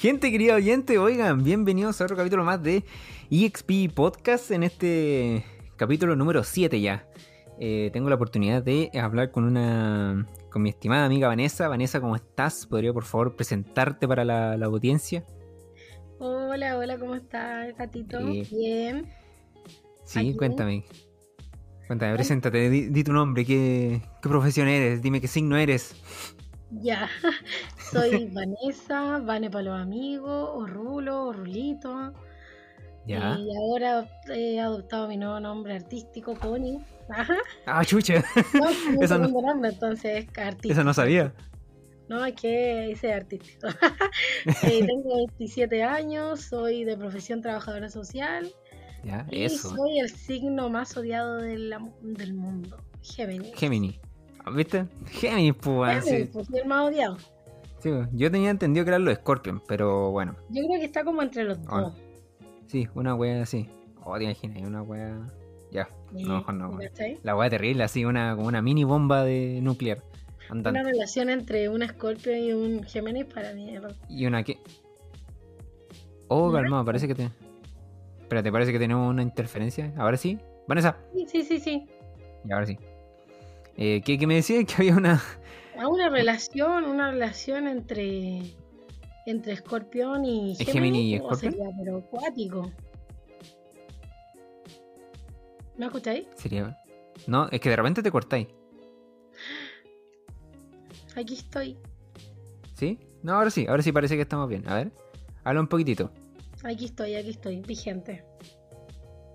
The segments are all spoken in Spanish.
Gente querida oyente, oigan, bienvenidos a otro capítulo más de EXP Podcast en este capítulo número 7 ya. Eh, tengo la oportunidad de hablar con una con mi estimada amiga Vanessa. Vanessa, ¿cómo estás? ¿Podría por favor presentarte para la, la audiencia? Hola, hola, ¿cómo estás, gatito? Eh, Bien. Sí, Aquí. cuéntame. Cuéntame, preséntate, di, di tu nombre, qué, qué profesión eres, dime qué signo eres. Ya. Soy Vanessa, Vane para los amigos, o Rulo, o Rulito. Ya. Y ahora he adoptado mi nuevo nombre artístico, Connie. Ajá. Ah, chucha, No, es mi Eso no- nombre, entonces es artístico. eso no sabía. No, es que es artístico. Eh, tengo 27 años, soy de profesión trabajadora social Ya, y eso. soy el signo más odiado de la- del mundo, Géminis. Gemini. ¿Viste? Gemini, pues, Géminis, sí. pues, el más odiado. Sí, yo tenía entendido que eran los Scorpion, pero bueno. Yo creo que está como entre los dos. Sí, una wea así. Oh, te imaginas, una wea. Ya, no, mejor no. La wea terrible, así, una, como una mini bomba de nuclear. Una relación entre un Scorpio y un Géminis para mí. Y una que. Oh, calmado, parece que te. Espérate, parece que tenemos una interferencia. Ahora sí. Vanessa. Sí, sí, sí, sí. Y ahora sí. Eh, ¿qué, qué me decía? Que había una. A una relación, una relación entre entre Escorpión y ¿Es o Escorpio? sería, pero acuático. ¿Me escucháis? Sería. No, es que de repente te cortáis. Aquí estoy. ¿Sí? No, ahora sí, ahora sí parece que estamos bien. A ver. Habla un poquitito. Aquí estoy, aquí estoy, vigente.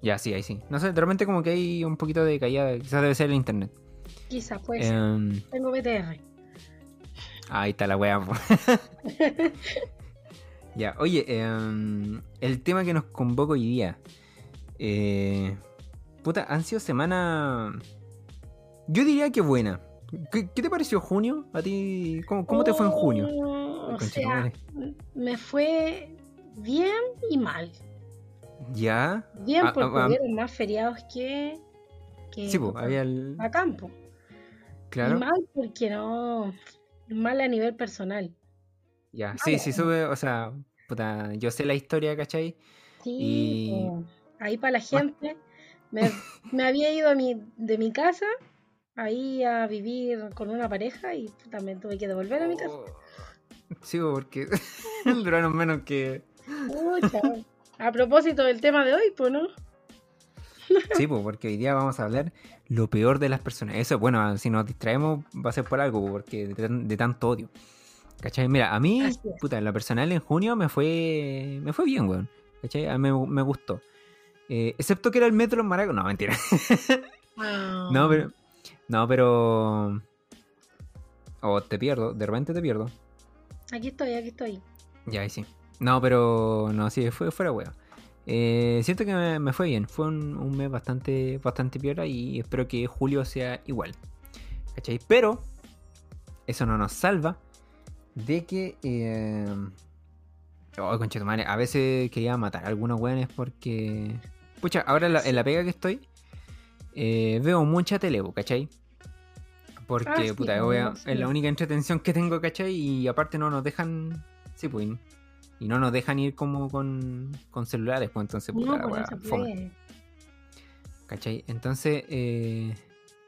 Ya, sí, ahí sí. No sé, de repente como que hay un poquito de caída. Quizás debe ser el internet. Quizás, puede ser. Em, Tengo BTR. ahí está la po. ya, oye, em, el tema que nos convoca hoy día. Eh, puta, han sido semanas. Yo diría que buena. ¿Qué, qué te pareció junio? ¿A ti? ¿Cómo, cómo te fue en junio? Oh, o sea, me fue bien y mal. ¿Ya? Bien Ah, porque ah, ah. hubieron más feriados que, que Sí, pues, había el. a campo. Claro. Y mal porque no, mal a nivel personal. Ya, sí, sí, sube, o sea, puta, yo sé la historia, ¿cachai? Sí, Y- ahí para la gente. Me, me había ido a mi, de mi casa ahí a vivir con una pareja y también tuve que devolver a mi casa. Oh, Sí, porque duraron menos que... A propósito del tema de hoy, pues, ¿no? Sí, pues, porque hoy día vamos a hablar lo peor de las personas. Eso, bueno, si nos distraemos va a ser por algo, porque de, tan- de tanto odio. ¿Cachai? Mira, a mí, puta, en lo personal en junio me fue me fue bien, weón. ¿Cachai? A mí me, me gustó. Eh, excepto que era el metro en Maraco. No, mentira. Ah, No, pero... No, pero... O te pierdo, de repente te pierdo. Aquí estoy, aquí estoy. Ya, ahí sí. No, pero no, sí, fue fuera wea. Eh, siento que me, me fue bien. Fue un, un mes bastante, bastante piola y espero que julio sea igual. ¿Cachai? Pero eso no nos salva de que. Eh... Oh, conchetumare, a veces quería matar a algunos weones porque. Pucha, ahora en la, en la pega que estoy, eh, veo mucha tele, ¿cachai? Porque, Ah, sí, puta, sí. es la única entretención que tengo, ¿cachai? Y aparte no nos dejan. Sí, pues. Y no nos dejan ir como con, con celulares, pues entonces, puta, No, la pues wea, fome. ¿Cachai? Entonces, eh,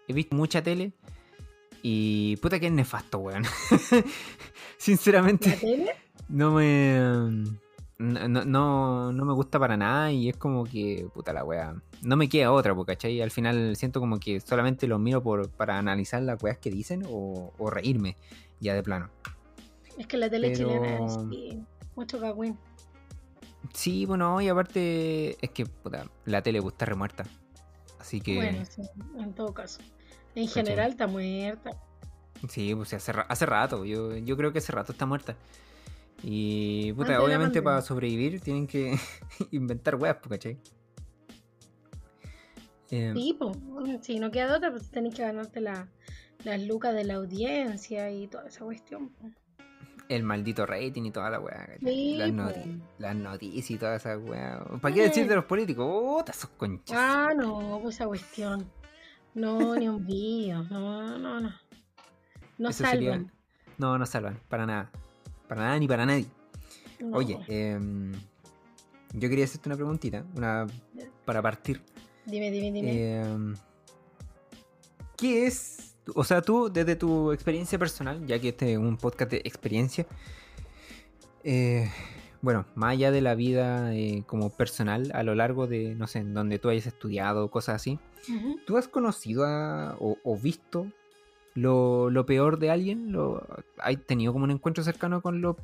he visto mucha tele y puta que es nefasto, weón. Sinceramente, ¿La tele? no me. No, no, me gusta para nada y es como que, puta la wea. No me queda otra, po, ¿cachai? Al final siento como que solamente los miro por, para analizar las weas que dicen o, o reírme, ya de plano. Es que la tele Pero- chilena es mucho cagüín. Sí, bueno, y aparte es que, puta, la tele pues, está remuerta. Así que. Bueno, sí, en todo caso. En general está muerta. Sí, pues hace, hace rato, yo, yo creo que hace rato está muerta. Y puta, Antes obviamente para sobrevivir tienen que inventar weas, pues, ¿cachai? Eh, Sí, pues, si no queda de otra, pues tenés que ganarte la, las lucas de la audiencia y toda esa cuestión. po. El maldito rating y toda la ¿cachai? Sí, las, noti- las noticias y toda esa wea. ¿Para qué decir de los políticos? Puta, esos conchas. Ah, no, pues esa cuestión. No, ni un vídeo. No, no, no. No Eso sería- salvan. No, no salvan, para nada. Para nada ni para nadie. No. Oye, em, yo quería hacerte una preguntita, una para partir. Dime, dime, dime. Em, ¿Qué es, o sea, tú desde tu experiencia personal, ya que este es un podcast de experiencia, eh, bueno, más allá de la vida eh, como personal, a lo largo de, no sé, en donde tú hayas estudiado, cosas así. ¿tú has conocido a- o, o visto lo, lo peor de alguien? ¿Lo, ¿Has tenido como un encuentro cercano con lo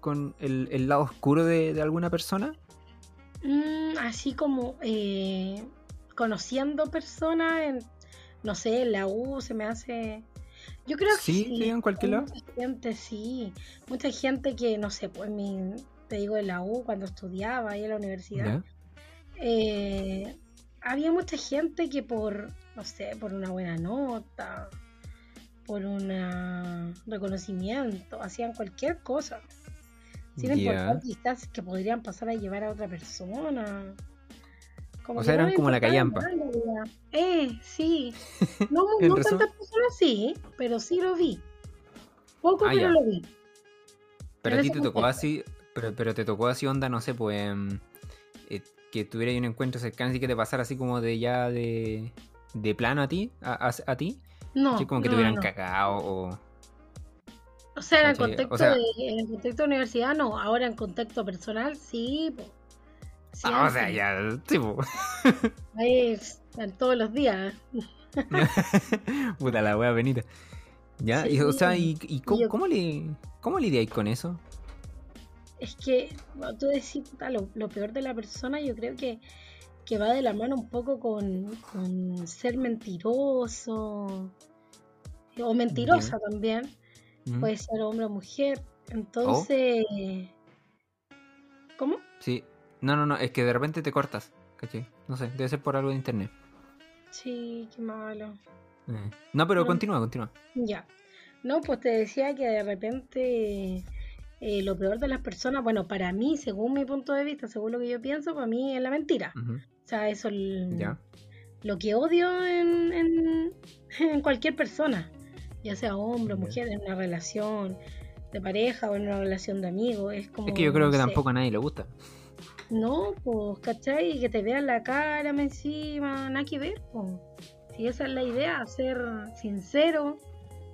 con el, el lado oscuro de, de alguna persona? Mm, así como eh, conociendo personas en, no sé, en la U se me hace... Yo creo que Sí, sí. en cualquier hay lado. Mucha gente, sí. Mucha gente que, no sé, pues mi, te digo, en la U, cuando estudiaba ahí en la universidad, eh, había mucha gente que por, no sé, por una buena nota, por un reconocimiento, hacían cualquier cosa. Sin Ya. importar quizás que podrían pasar a llevar a otra persona. Como O sea, eran como la callampa. Eh, sí. No, no tantas personas sí, pero sí lo vi. Poco, Ah, pero ya. lo vi. Pero a ti te tocó así, pero, pero te tocó así onda, no sé, pues em, eh, que tuviera un encuentro cercano así que te pasara así como de ya de, de plano a ti, a, a- a ti, No, así como que no, te hubieran no. cagado o... O sea, en contexto O sea- de, en el contexto de universidad no, ahora en contexto personal sí. Ah, o sea, ya, sí, po. Ahí es- todos los días. Puta la wea benita. Ya, y, o sea, ¿y, y cómo, yo- cómo le, cómo lidiáis con eso? Es que tú decís, puta, lo, lo peor de la persona, yo creo que, que va de la mano un poco con, con ser mentiroso o mentirosa también. ¿Mm? Puede ser hombre o mujer. Entonces, ¿cómo? Sí. No, no, no, es que de repente te cortas, ¿cachai? No sé, debe ser por algo de internet. Sí, qué malo. Eh. No, pero No. continúa, continúa. Ya. No, pues te decía que de repente eh, lo peor de las personas, bueno, para mí, según mi punto de vista, según lo que yo pienso, para mí es la mentira. O sea, eso el- Ya. lo que odio en, en, en cualquier persona, ya sea hombre o mujer, en una relación de pareja o en una relación de amigos, es como... Es que yo creo no que sé. tampoco a nadie le gusta. No, pues, ¿cachai? Y que te vean la cara me encima, nada que ver, pues. Si esa es la idea, ser sincero.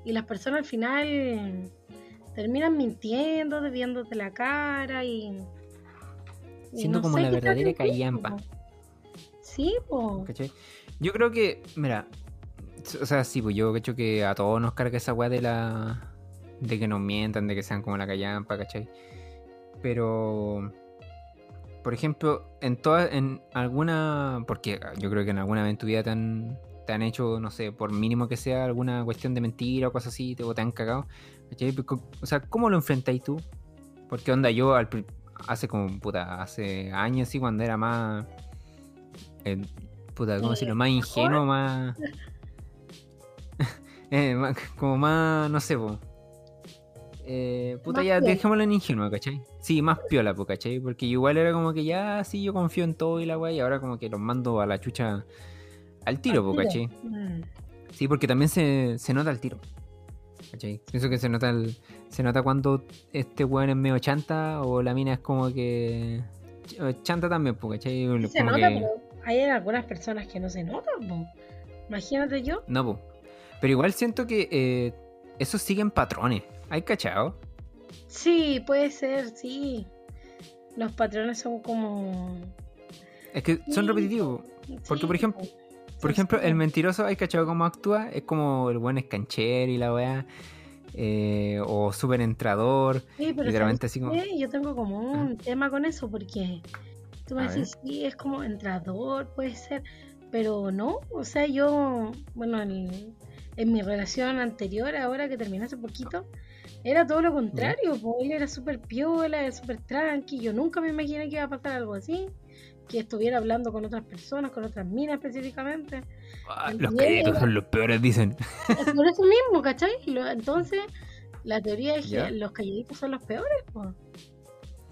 Y las personas al final terminan mintiendo, desviándote la cara y. y Siendo como la verdadera callampa. Sí, pues. ¿Cachai? Yo creo que, mira, o sea, sí, pues yo creo que a todos nos carga esa weá de la. de que nos mientan, de que sean como la callampa, ¿cachai? Pero. Por ejemplo, en toda, en alguna. Porque yo creo que en alguna vez en tu vida te han, te han hecho, no sé, por mínimo que sea alguna cuestión de mentira o cosas así, te, o te han cagado. co- O sea, ¿cómo lo enfrentáis tú? Porque onda, yo al, hace como, puta, hace años, sí, cuando era más. eh, puta, ¿cómo Eh, decirlo? Más ingenuo, más. eh, más- Como más, no sé, po. Eh, puta, Más ya dejémoslo en ingenuo, ¿cachai? Sí, más piola, po, ¿cachai? Porque igual era como que ya, sí, yo confío en todo y la weá, y ahora como que los mando a la chucha al tiro, po, tiro. ¿cachai? Mm. Sí, porque también se, se nota el tiro. ¿Cachai? Pienso que se nota el, se nota cuando este weón es medio chanta o la mina es como que ch- chanta también, pues, ¿cachai? Sí se nota, que- pero hay algunas personas que no se notan, po. Imagínate yo. No, pues. Pero igual siento que eh, esos siguen patrones. ¿Hay cachado? Sí, puede ser, sí. Los patrones son como. Es que son Sí, repetitivos. Porque, sí, por ejemplo, po. Por ejemplo, el mentiroso, ¿hay cachado cómo actúa? Es como el buen escancher y la weá. eh, o súper entrador. Sí, pero literalmente ¿sabes así como-? Yo tengo como un tema con eso porque tú me A decís, sí, es como entrador, puede ser, pero no, o sea, yo, bueno, en, en mi relación anterior, ahora que terminé hace poquito, era todo lo contrario, pues él era súper piola, era súper tranqui, yo nunca me imaginé que iba a pasar algo así, que estuviera hablando con otras personas, con otras minas específicamente. Ah, los era- son los peores, dicen. Es por eso mismo, ¿cachai? Entonces, la teoría es que los calladitos son los peores, pues.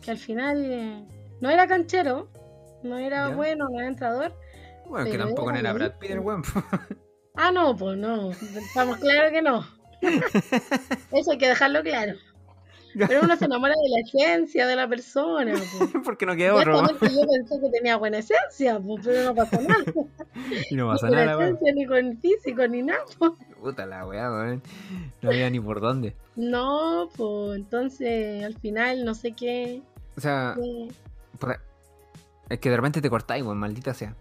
Que al final eh, no era canchero, no era ¿Ya? bueno, no era entrador. Bueno, que tampoco era era Brad. Pitt el weón. Ah, no, pues no, estamos claros que no. Eso hay que dejarlo claro. Pero uno se enamora de la esencia de la persona. po. Porque no queda otro. Yo pensé que tenía buena esencia, po, pero no pasó nada. Y no Ni pasa con nada, weón. esencia, ni con físico, ni nada. po. Puta la weá, weón. No había ni por dónde. No, pues entonces al final no sé qué. O sea, qué- es que de repente te cortáis, weón, maldita sea.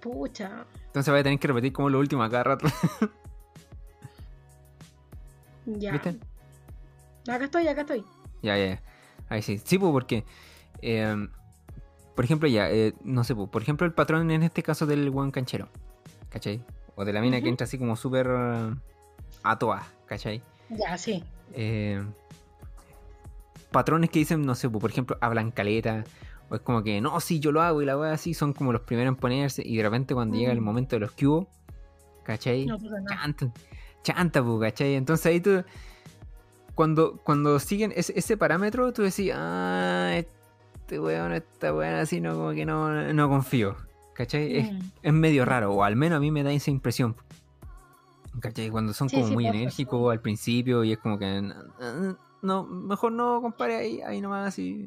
Pucha. Entonces voy a tener que repetir como lo último a cada rato. Ya. ¿Viste? Acá estoy, acá estoy. Ya, ya, ya. Ahí sí. Sí, pues porque. eh, por ejemplo, ya, eh, no sé, pues, por ejemplo, el patrón en este caso del buen canchero. ¿Cachai? O de la mina que entra así como súper a toa, ¿cachai? Ya, sí. Eh, patrones que dicen, no sé, pues, por ejemplo, hablan caleta. O es como que, no, sí, yo lo hago y la wea así, son como los primeros en ponerse. Y de repente cuando llega el Mm. momento de los cubos, ¿cachai? No pasa nada. chantan, chanta, pues, ¿cachai? Entonces ahí tú, cuando, cuando siguen ese, ese parámetro, tú decís, ah, este weón, esta weón así, no, como que no, no confío, ¿cachai? Es, Mm. es medio raro, o al menos a mí me da esa impresión. ¿Cachai? Cuando son Sí, como sí, muy enérgicos al principio y es como que, "Ah, no, mejor no, compadre, ahí, ahí nomás así.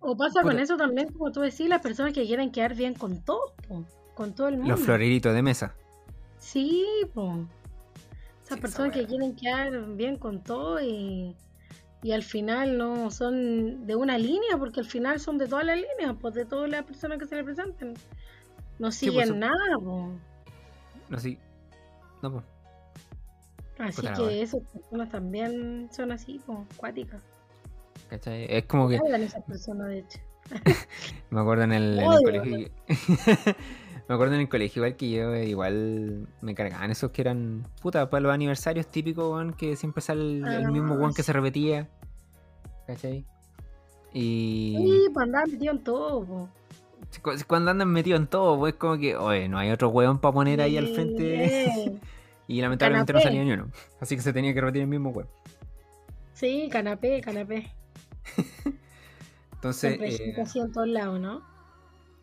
O pasa con eso también, como tú decís, las personas que quieren quedar bien con todo, po, con todo el mundo. Los floreritos de mesa. Sí, po. Esas Sí, esa personas que quieren quedar bien con todo y, y al final no son de una línea, porque al final son de todas las líneas, pues de todas las personas que se le presentan. No Sí, pues, siguen son- nada, po. No sé. No, pues. Así Puta que esas personas también son así, po, cuáticas. ¿Cachai? Es como que. Hablan esas personas, de hecho. Me acuerdo en el, en el colegio. me acuerdo en el colegio igual que yo, igual me cargaban esos que eran, puta, para los aniversarios típicos, weón, que siempre sale el, el Ah, mismo weón que se repetía. ¿Cachai? Y Sí, pues andaban metidos en todo, po. cu- cuando andan metidos en todo, pues como que, oye, no hay otro weón para poner ahí al frente. Sí. y lamentablemente no salía ni uno. Así que se tenía que repetir el mismo weón. Sí, canapé, canapé. Entonces, eh, en todos lados, ¿no?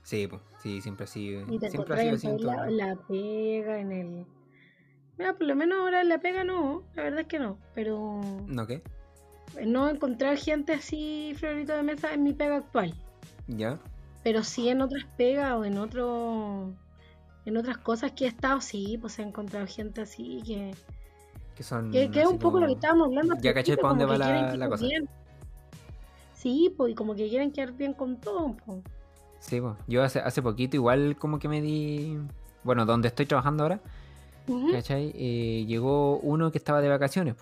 sí, pues, sí, siempre así. Y te Siempre ha sido así la pega, en el... Mira, por lo menos ahora en la pega no, la verdad es que no, pero ¿No qué? no encontrar gente así, florito de mesa, en mi pega actual. ¿Ya? Pero sí en otras pegas o en otro... En otras cosas que he estado, sí, pues he encontrado gente así que... Que son. Que, que es un poco lo que estábamos hablando. Ya caché principio, pa' dónde va la- la cosa. bien. Sí, pues, y como que quieren quedar bien con todo, pues. Sí, pues, yo hace, hace poquito igual como que me di... Bueno, donde estoy trabajando ahora, Ujú. ¿cachai? Eh, llegó uno que estaba de vacaciones.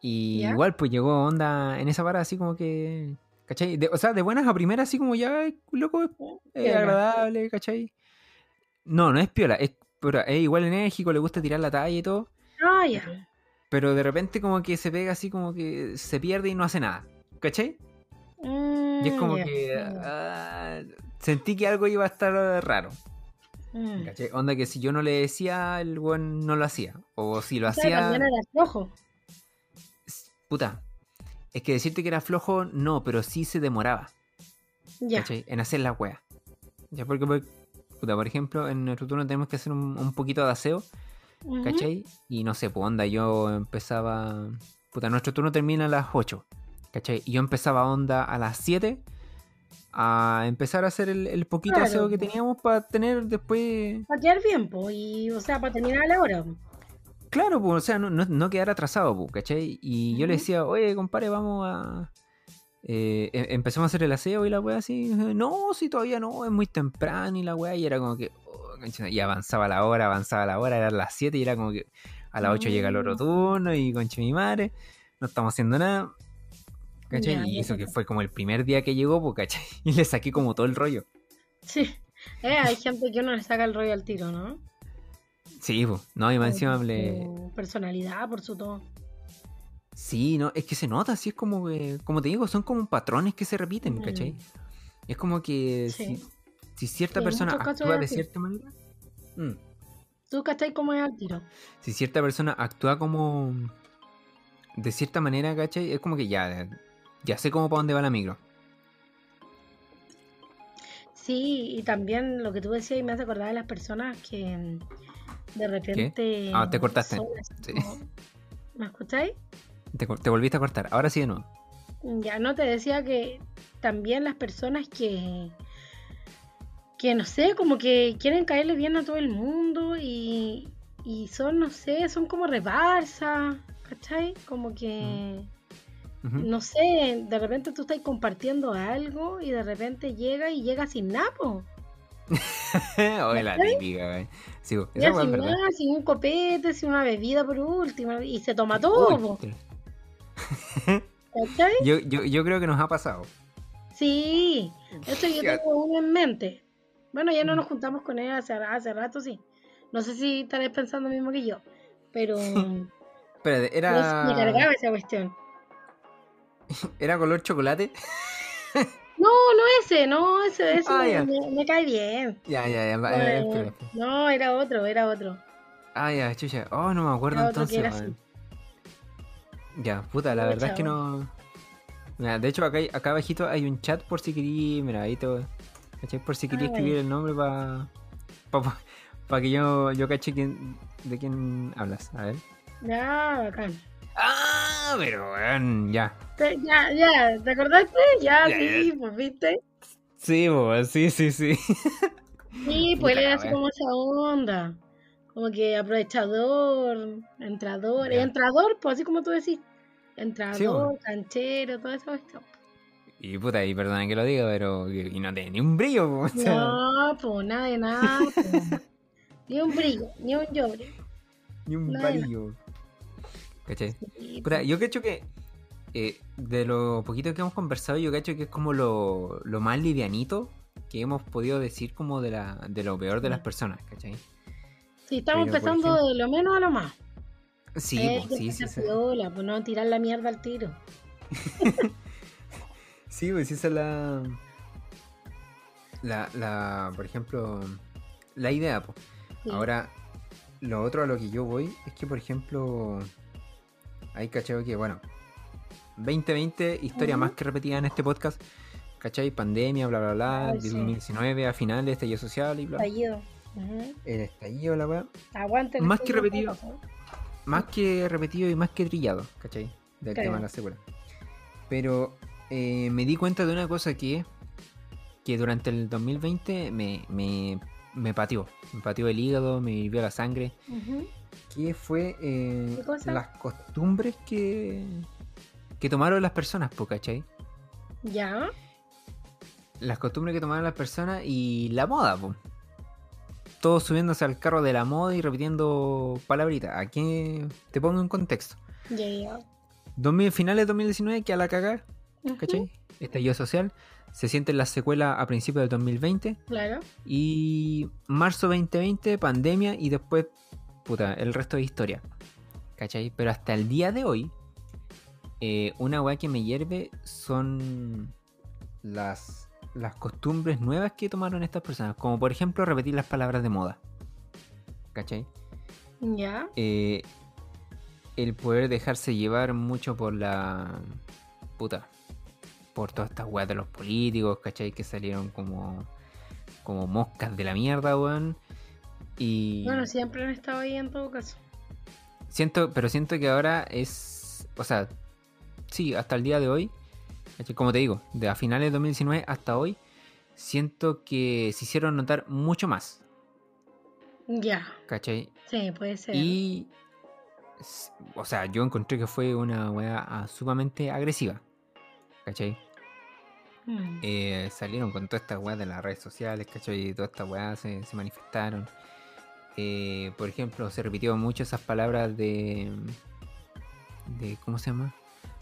Y igual pues llegó onda en esa parada así como que... ¿Cachai? De- o sea, de buenas a primeras así como ya, loco, es Piola. agradable, ¿cachai? No, no es piola, es, pero es igual enérgico, le gusta tirar la talla y todo. Ah, ya. Pero de repente como que se pega así como que se pierde y no hace nada. ¿Cachai? Y es Mm, como ya. que... ah, sentí que algo iba a estar raro. Mm. ¿Cachai? Onda que si yo no le decía, el buen no lo hacía. O si lo O sea, hacía. era flojo. Puta. Es que decirte que era flojo, no, pero sí se demoraba. Ya. ¿Cachai? En hacer la wea. Ya porque, por- puta, por ejemplo, en nuestro turno tenemos que hacer un, un poquito de aseo. ¿cachai? Y no sé, pues onda, yo empezaba. Puta, nuestro turno termina a las 8. ¿Cachai? Y yo empezaba onda a las 7 a empezar a hacer el, el poquito Claro. aseo que teníamos para tener después Para quedar bien, pues. Y, o sea, para terminar a la hora. Claro, pues, o sea, no, no, no quedar atrasado, pues, ¿cachai? Y yo le decía, oye, compadre, vamos a... Eh, em- empezamos a hacer el aseo y la weá así, no, si todavía no, es muy temprano y la weá, y era como que, oh, y avanzaba la hora, avanzaba la hora, eran las 7 y era como que a las 8 llega el otro Mm. turno y concha mi madre, no estamos haciendo nada, ¿cachai? Ya, y ya eso que fue como el primer día que llegó, pues, ¿cachai? Y le saqué como todo el rollo. Sí. Eh, hay gente que uno le saca el rollo al tiro, ¿no? Sí, pues, no, y más Por encima le... su personalidad, por su todo. Sí, no, es que se nota, así es como que, como te digo, son como patrones que se repiten, Mm. ¿cachai? Es como que Sí. si, si cierta Sí, persona actúa de cierta manera, mm, ¿Tú cachai cómo es al tiro? si cierta persona actúa como de cierta manera, ¿cachai? Es como que ya, ya sé cómo para dónde va la micro. Sí, y también lo que tú decías y me hace acordar de las personas que mm, de repente. Ah, te cortaste. Sí. como- ¿Me escucháis? Te, volviste a cortar, ahora sí de nuevo. Ya no te decía que también las personas que, que no sé, como que quieren caerle bien a todo el mundo y, y son, no sé, son como rebarsa, ¿cachai? Como que, No sé, de repente tú estás compartiendo algo y de repente llega y llega sin napo. Oye, la típica, güey. Sí, sin nada, sin un copete, sin una bebida por último, y se toma todo, ¿cachai? yo, yo, yo creo que nos ha pasado. Sí, esto yo tengo uno en mente. Bueno, ya no nos juntamos con él hace, hace rato, sí. No sé si estaréis pensando lo mismo que yo, pero me era, cargaba esa cuestión. era color chocolate. No, no ese, no, ese, ese Ah, me, ya. me- me cae bien. Ya, ya, ya. Eh, no, era otro, era otro. Ah, ya, chucha. Oh, no me acuerdo Era otro que entonces. era weón. Ya, puta, la No, verdad es que no. Mira, de hecho, acá, acá abajito hay un chat por si querí. Mira, ahí te voy- ¿cachai? Por si quería Ah, escribir el nombre para. Para que yo, yo cache quién, de quién hablas. A ver. Ya, bacán. Ah, pero weón, ya. Te- ya, ya, ¿te acordaste? Ya, Ya, sí, pues viste. Sí, bo, sí, sí, sí. Sí, pues él era así como esa onda. Como que aprovechador, entrador, Ya. entrador, pues así como tú decís. Entrador, Sí, bueno. canchero, todo eso. esto. Y puta, y perdona que lo diga, pero. Y no tiene ni un brillo, po, o sea, No, pues nada de nada. po. ni un brillo, ni un llobre. ni un brillo. ¿Cachai? Sí, Puta, po. yo cacho que eh, de lo poquito que hemos conversado, yo cacho que es como lo, lo más livianito que hemos podido decir como de, la, de lo peor de las personas, ¿cachai? Sí, estamos pero, empezando ejemplo- de lo menos a lo más. Sí, Eh, que sí, sí, sí. piola, pues no tirar la mierda al tiro. Sí, pues esa es la, la, la, por ejemplo, la idea, pues. Sí. Ahora, lo otro a lo que yo voy es que, por ejemplo, hay cachado que, bueno, 2020, historia más que repetida en este podcast, ¿cachai? Pandemia, bla, bla, bla, Ay, sí. 2019, a finales, estallido social y bla. Fallido. Ujú. El estallido, la weá. Aguante. Más que repetido. Más que repetido y más que trillado, ¿cachai? Del Claro. tema de la secuela. Pero eh, me di cuenta de una cosa que, que durante el 2020 me, me, me pateó. Me pateó el hígado, me hirvió la sangre. Ujú. Que fue eh, las costumbres que, que tomaron las personas, po, ¿cachai? Ya. Las costumbres que tomaron las personas y la moda, po. Todos subiéndose al carro de la moda y repitiendo palabritas. Aquí te pongo en contexto. Ya, ya. 2000, finales de 2019, que a la cagar, Ujú. ¿cachai? Estallido social. Se siente la secuela a principios del 2020. Claro. Y marzo 2020, pandemia. Y después, puta, el resto de historia. ¿Cachai? Pero hasta el día de hoy, eh, una weá que me hierve son las, las costumbres nuevas que tomaron estas personas. Como por ejemplo repetir las palabras de moda. ¿Cachai? Ya. Eh, el poder dejarse llevar mucho por la... Puta. Por todas estas weas de los políticos, ¿cachai? Que salieron como... Como moscas de la mierda, weón. Y... Bueno, siempre han estado ahí en todo caso. Siento, pero siento que ahora es. O sea, sí, hasta el día de hoy. Como te digo, de a finales de 2019 hasta hoy. Siento que se hicieron notar mucho más. Ya. ¿Cachai? Sí, puede ser. Y. O sea, yo encontré que fue una weá ah, sumamente agresiva. ¿Cachai? Mm. Eh, salieron con todas estas weas de las redes sociales, ¿cachai? Y todas estas weas se, se manifestaron. Eh, por ejemplo, se repitió mucho esas palabras de. de ¿Cómo se llama?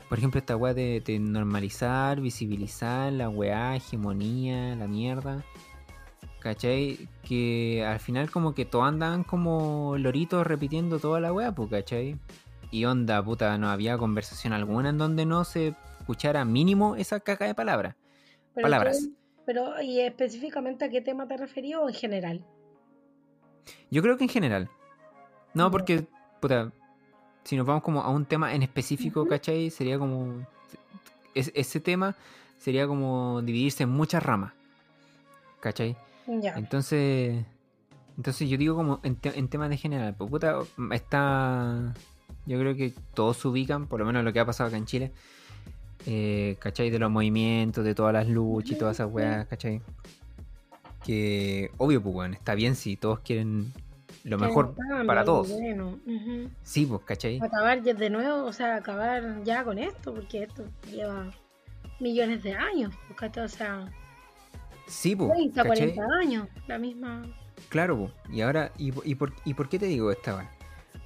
Por ejemplo, esta wea de, de normalizar, visibilizar la weá, hegemonía, la mierda. ¿Cachai? Que al final como que todos andaban como loritos repitiendo toda la weá, pues, ¿cachai? Y onda, puta, no había conversación alguna en donde no se escuchara mínimo esa caca de palabras. Pero palabras. tú- pero, ¿y específicamente a qué tema te referías o en general? Yo creo que en general. No, porque, puta, si nos vamos como a un tema en específico. ¿cachai? Sería como... es- ese tema sería como dividirse en muchas ramas. ¿Cachai? Ya. Entonces... Entonces yo digo como en, te- en temas de general. Pues puta, está... Yo creo que todos se ubican, por lo menos lo que ha pasado acá en Chile. eh, ¿cachai? De los movimientos, de todas las luchas y todas esas weas, ¿cachai? Que, obvio, pues, weón, está bien si todos quieren lo mejor para todos. Bueno. Sí, pues, ¿cachai? Acabar ya de nuevo, o sea, acabar ya con esto, porque esto lleva millones de años, pues, ¿cachai? o sea, Sí, pues, 30, ¿cachai? 40 años, la misma. Claro, po. y ahora, ¿y, po- y por, ¿y por qué te digo esta?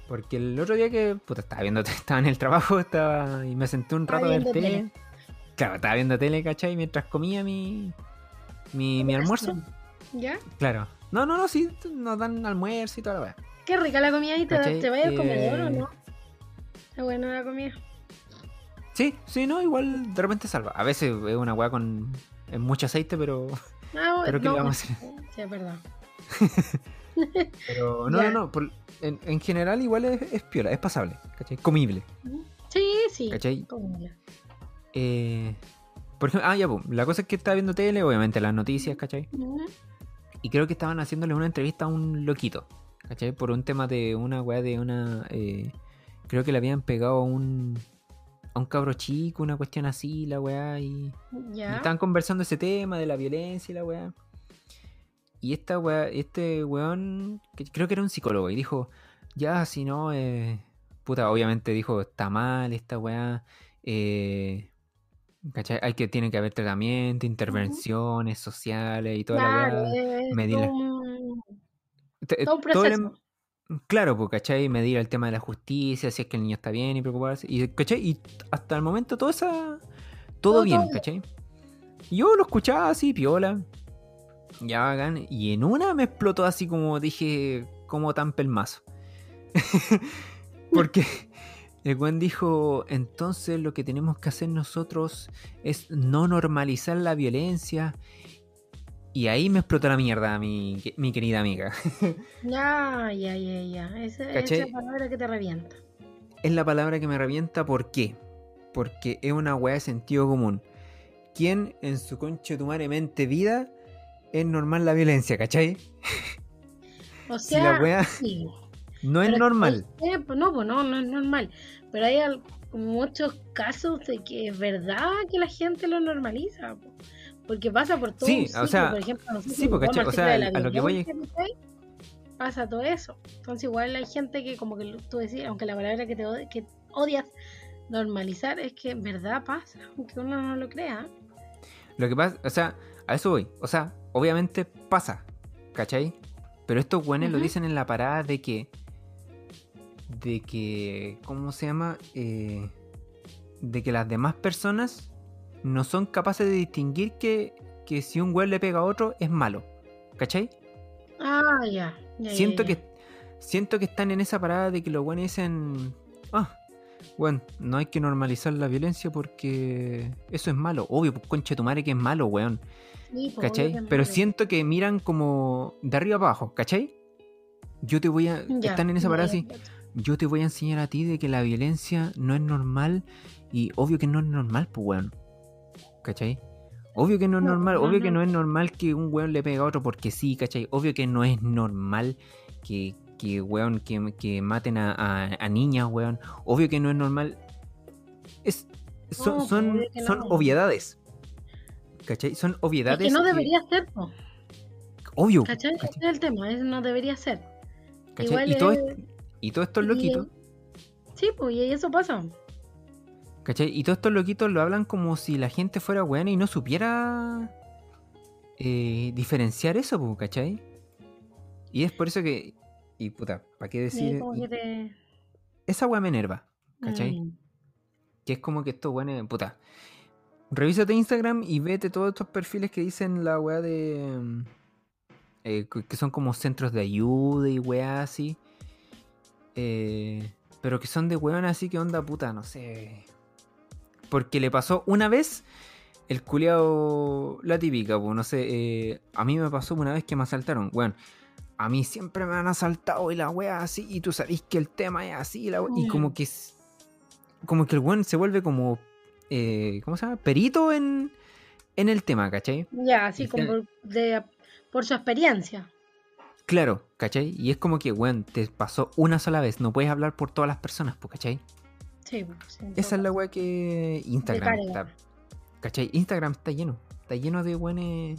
Porque el otro día que puta, estaba viendo, estaba en el trabajo estaba y me senté un rato a ver tele. tele. Claro, estaba viendo tele, ¿cachai? Mientras comía mi, mi, mi almuerzo. ¿Ya? Claro. No, no, no, sí, nos dan almuerzo y toda la weá. Qué rica la comida y te, ¿Cachai? te vayas al Eh, comedor o no. Qué buena la comida. Sí, sí, no, igual de repente salva. A veces es una weá con mucho aceite, pero. Ah, Pero ¿qué no, le vamos a hacer? Sí, es verdad. Pero no, no, no. por- en, en general igual es, es piola, es pasable, ¿cachai? Comible. Sí, sí. ¿Cachai? comida. Eh, por ejemplo, ah, ya, pues, la cosa es que estaba viendo tele, obviamente las noticias, ¿cachai? Ujú. Y creo que estaban haciéndole una entrevista a un loquito, ¿cachai? Por un tema de una weá de una... eh, creo que le habían pegado a un... A un cabro chico, una cuestión así, la weá, y... estaban conversando ese tema de la violencia y la weá. Y esta weá, este weón, que creo que era un psicólogo, y dijo, ya, si no, eh, puta, obviamente dijo, está mal esta weá, eh, ¿cachai? Hay que, tiene que haber tratamiento, intervenciones sociales y toda Claro, la es medir todo la- un, todo un todo el- proceso. Claro, pues, ¿cachai? Medir el tema de la justicia, si es que el niño está bien y preocuparse. Y, ¿cachai? Y hasta el momento todo esa. Todo, Todo bien, bien. ¿cachai? Yo lo escuchaba así, piola. Ya hagan. Y en una me explotó así como dije, como tan pelmazo. Porque el buen dijo, entonces lo que tenemos que hacer nosotros es no normalizar la violencia. Y ahí me explotó la mierda, mi, mi querida amiga. Ya, ya, ya, ya. Esa, ¿Cachai? esa palabra que te revienta. es la palabra que me revienta. ¿Por qué? Porque es una weá de sentido común. ¿Quién en su conche tu madre mente vida es normal la violencia, ¿cachai? O Si sea, la weá sí. no es Pero normal. que- eh, pues no, pues no, no es normal. Pero hay muchos casos de que es verdad que la gente lo normaliza. po. Porque pasa por todo Sí, un o ciclo, sea, por ejemplo, no sé sí, si porque, o sea, ciclo a lo que voy. Pasa todo eso. Entonces igual hay gente que como que tú decías, aunque la palabra que te od- que odias, normalizar, es que en verdad pasa, aunque uno no lo crea. Lo que pasa, o sea, a eso voy. O sea, obviamente pasa, ¿cachai? Pero estos güeyes lo dicen en la parada de que. De que. ¿Cómo se llama? Eh, de que las demás personas no son capaces de distinguir que, que si un güey le pega a otro es malo. ¿Cachai? Ah, ya. Siento que. Siento que están en esa parada de que los güeyes dicen. Ah, bueno, no hay que normalizar la violencia porque eso es malo. Obvio, pues conche tu madre que es malo, weón. Sí, po, ¿Cachai? Pero siento que miran como de arriba abajo, ¿cachai? Yo te voy a... Están en esa parada así. Yo te voy a enseñar a ti de que la violencia no es normal y obvio que no es normal, pues weón. ¿Cachai? Obvio que no es No, normal, no, obvio que no. es normal que un weón le pegue a otro porque sí, ¿cachai? Obvio que no es normal que, que weón, que, que maten a, a- a niñas, weón. Obvio que no es normal. Es, son, pues, son, que son obviedades. ¿Cachai? Son Es obviedades. que no que- debería ser, po, Obvio. ¿cachai? ¿cachai? es el tema, es- no debería ser. ¿cachai? Igual y, todo es- est- y todos estos y- loquitos, Sí, pues, y eso pasa. ¿cachai? Y todos estos loquitos lo hablan como si la gente fuera buena y no supiera eh, diferenciar eso, po, ¿cachai? Y es por eso que. Y puta, ¿para qué decir? Y te... Esa weá me enerva, ¿cachai? Mm, Que es como que estos weones, puta. Revísate Instagram y vete todos estos perfiles que dicen la weá de. mm, eh, que que son como centros de ayuda y weá así. Eh, pero que son de weón así que onda puta, no sé. Porque le pasó una vez el culiao la típica, pues no sé. eh, a mí me pasó una vez que me asaltaron, weón. A mí siempre me han asaltado y la wea así, y tú sabés que el tema es así, y, la wea- y Ya. como que como que el weón se vuelve como eh, ¿cómo se llama? perito en, en el tema, ¿cachai? Ya, así como de- por su experiencia. Claro, ¿cachai? Y es como que, weón, te pasó una sola vez, no puedes hablar por todas las personas, pues, ¿cachai? Sí, sí, Esa es la weá que Instagram está. ¿Cachai? Instagram está lleno. Está lleno de buenos.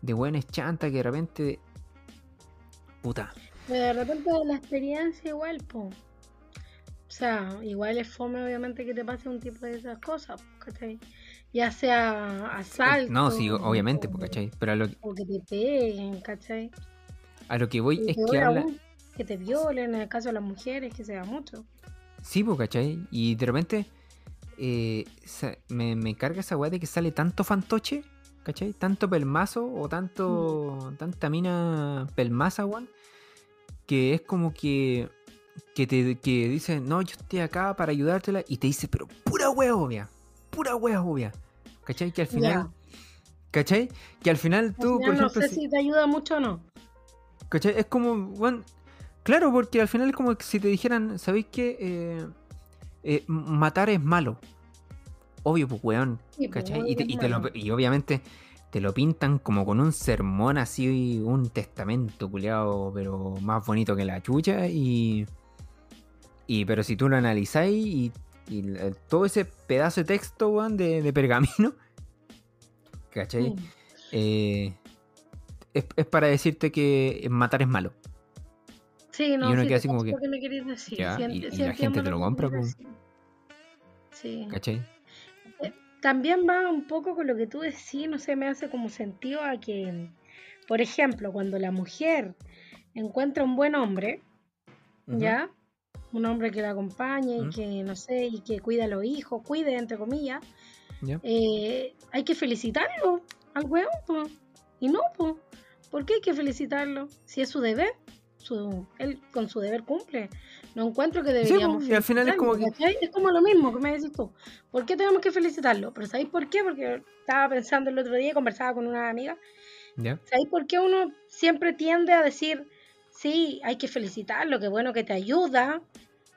De buenos chantas que de repente. Puta. Pero de repente la experiencia igual, po. O sea, igual es fome obviamente que te pase un tipo de esas cosas, ¿cachai? Ya sea asalto. No, sí, obviamente, o, ¿cachai? Pero a lo, o que te peguen, ¿cachai? A lo que voy es que habla. que te violen, en el caso de las mujeres, que se da mucho. Sí, pues, ¿cachai? Y de repente eh, me, me carga esa weá de que sale tanto fantoche, ¿cachai? Tanto pelmazo o tanto. tanta mina pelmaza, weón. Que es como que. Que te que dice, no, yo estoy acá para ayudártela. Y te dice, pero pura wea obvia. Pura wea obvia. ¿Cachai? Que al final. ¿Cachai? Que al final Al tú, final por no sé si te ayuda mucho o no. ¿Cachai? Es como, weón, claro, porque al final es como que si te dijeran, ¿sabéis qué? Eh, eh, matar es malo. Obvio, pues, weón. Sí, pues, ¿Cachai? Y, te- que y es te lo- malo. y obviamente te lo pintan como con un sermón así, un testamento culiado, pero más bonito que la chucha. Y, y pero si tú lo analizáis y, todo ese pedazo de texto, weón, de, de pergamino, ¿cachai? Eh, es, es para decirte que matar es malo. Sí, no, y uno sí, queda así como que, lo me querés decir. ya, sí, y- la gente te lo compra, pues. Sí. ¿Cachai? También va un poco con lo que tú decís, no sé, me hace como sentido a que, por ejemplo, cuando la mujer encuentra un buen hombre. ¿ya? Un hombre que la acompañe y que, no sé, y que cuida a los hijos, cuide, entre comillas, ¿Ya? eh, hay que felicitarlo al po. Y no, po. ¿por qué hay que felicitarlo? Si es su deber, su, él con su deber cumple. No encuentro que deberíamos po, y al final es como ¿cachai? Es como lo mismo que me decís tú. ¿Por qué tenemos que felicitarlo? Pero ¿sabéis por qué? Porque estaba pensando el otro día, conversaba con una amiga. ¿Ya? ¿Sabéis por qué uno siempre tiende a decir, sí, hay que felicitarlo, qué bueno que te ayuda,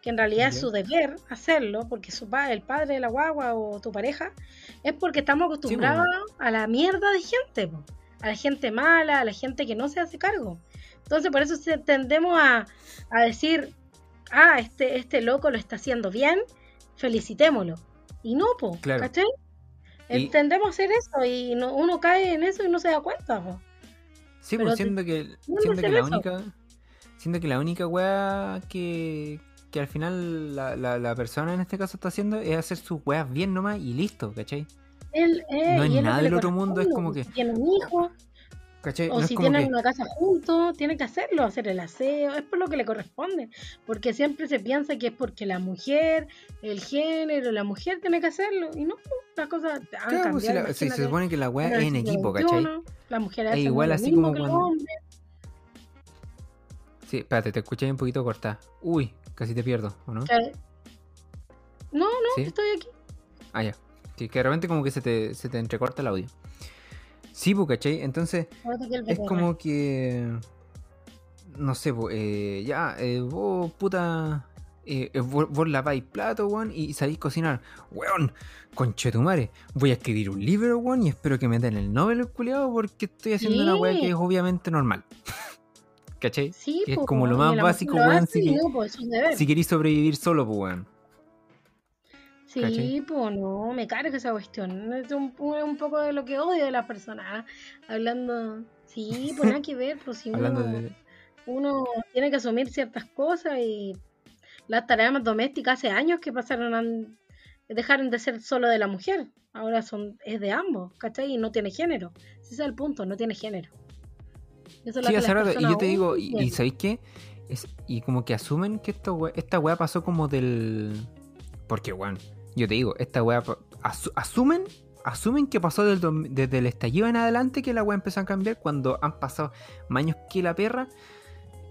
que en realidad es su deber hacerlo, porque su padre, el padre de la guagua o tu pareja, es porque estamos acostumbrados a la mierda de gente, po. A la gente mala, a la gente que no se hace cargo. Entonces por eso tendemos a, a decir, ah, este, este loco lo está haciendo bien, felicitémoslo. Y no, po, Claro. ¿cachai? Y- Tendemos a hacer eso y no- uno cae en eso y no se da cuenta, po. Sí, Pero pues te- siento que, no siento que la eso. única. Siento que la única weá que, que al final la, la, la persona en este caso está haciendo es hacer sus weas bien nomás y listo, ¿cachai? Él, eh, No es nada del otro mundo, es como pues, que- Si tienen un hijo, ¿Cachai? o no si tienen que. una casa juntos, tienen que hacerlo, hacer el aseo, es por lo que le corresponde. Porque siempre se piensa que es porque la mujer, el género, la mujer tiene que hacerlo. Y no, las cosas han Claro, cambiado. pues, si, la- si se supone que la weá es en equipo, ¿cachai? La mujer Es hace igual así como cuando-. Sí, espérate, te escuché un poquito cortada. Uy, casi te pierdo, ¿o no? No, no, ¿Sí? estoy aquí. Ah, ya. Sí, que de repente como que se te, se te entrecorta el audio. Sí, pues, ¿cachai? Entonces, es como que. No sé, pues, eh, ya, eh, vos, puta. eh, eh, vos, vos laváis plato, weón, y sabéis cocinar. Weón, conchetumare. Voy a escribir un libro, weón, y espero que me den el Nobel, culiado, porque estoy haciendo una weá que Sí. es obviamente normal. ¿Cachai? Sí, es po, como lo más básico, weón, si pues. Si queréis sobrevivir solo, pues, weón. Sí, pues no, me carga esa cuestión. Es un, un poco de lo que odio de las personas. Hablando, sí, pues nada que ver, pues si uno, de. uno tiene que asumir ciertas cosas y las tareas domésticas hace años que pasaron a dejaron de ser solo de la mujer. Ahora son es de ambos, ¿cachai? Y no tiene género. Ese es el punto, no tiene género. Eso es lo Sí, y yo te digo, y. ¿sabéis qué? Es, y como que asumen que esto, esta weá pasó como del. Porque, weón, yo te digo, esta weá. asumen, asumen que pasó del desde el estallido en adelante que la weá empezó a cambiar cuando han pasado más años que la perra.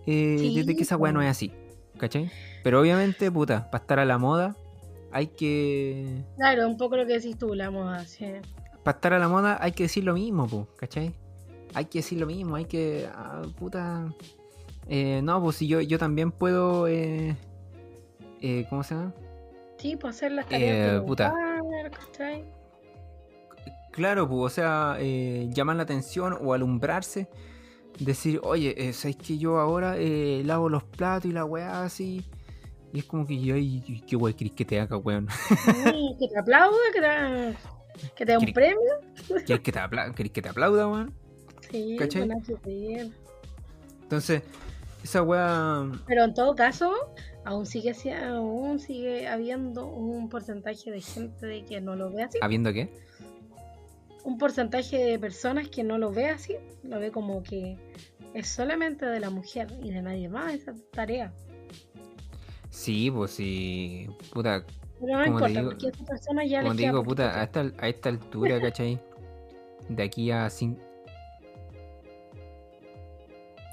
eh, Sí, desde que esa weá no es así, ¿cachai? Pero obviamente, puta, para estar a la moda, hay que. Claro, un poco lo que decís tú, la moda, sí. Para estar a la moda hay que decir lo mismo, po, ¿cachai? Hay que decir lo mismo, hay que. ah, puta. Eh, no, pues si yo, yo también puedo. Eh, eh, ¿Cómo se llama? Sí, pues hacer las tareas Eh, puta. ¿cachai? Claro, pues, o sea, eh, llamar la atención o alumbrarse. Decir, oye, eh, ¿sabes que yo ahora eh, lavo los platos y la weá así? Y es como que yo, ay, qué guay querés que te haga, weón. Sí, que te aplauda, que te, que te dé un ¿Querés- premio. ¿Querés que te, apla querés que te aplauda, weón? Sí, ¿Cachai? Entonces, esa weá. Pero en todo caso, aún sigue, si- aún sigue habiendo un porcentaje de gente de que no lo ve así. ¿Habiendo qué? Un porcentaje de personas que no lo ve así. Lo ve como que es solamente de la mujer y de nadie más esa tarea. Sí, pues sí. Puta, Pero no importa, digo- porque a esas personas ya como te digo, puta, a esta, a esta altura, ¿cachai? De aquí a cinco.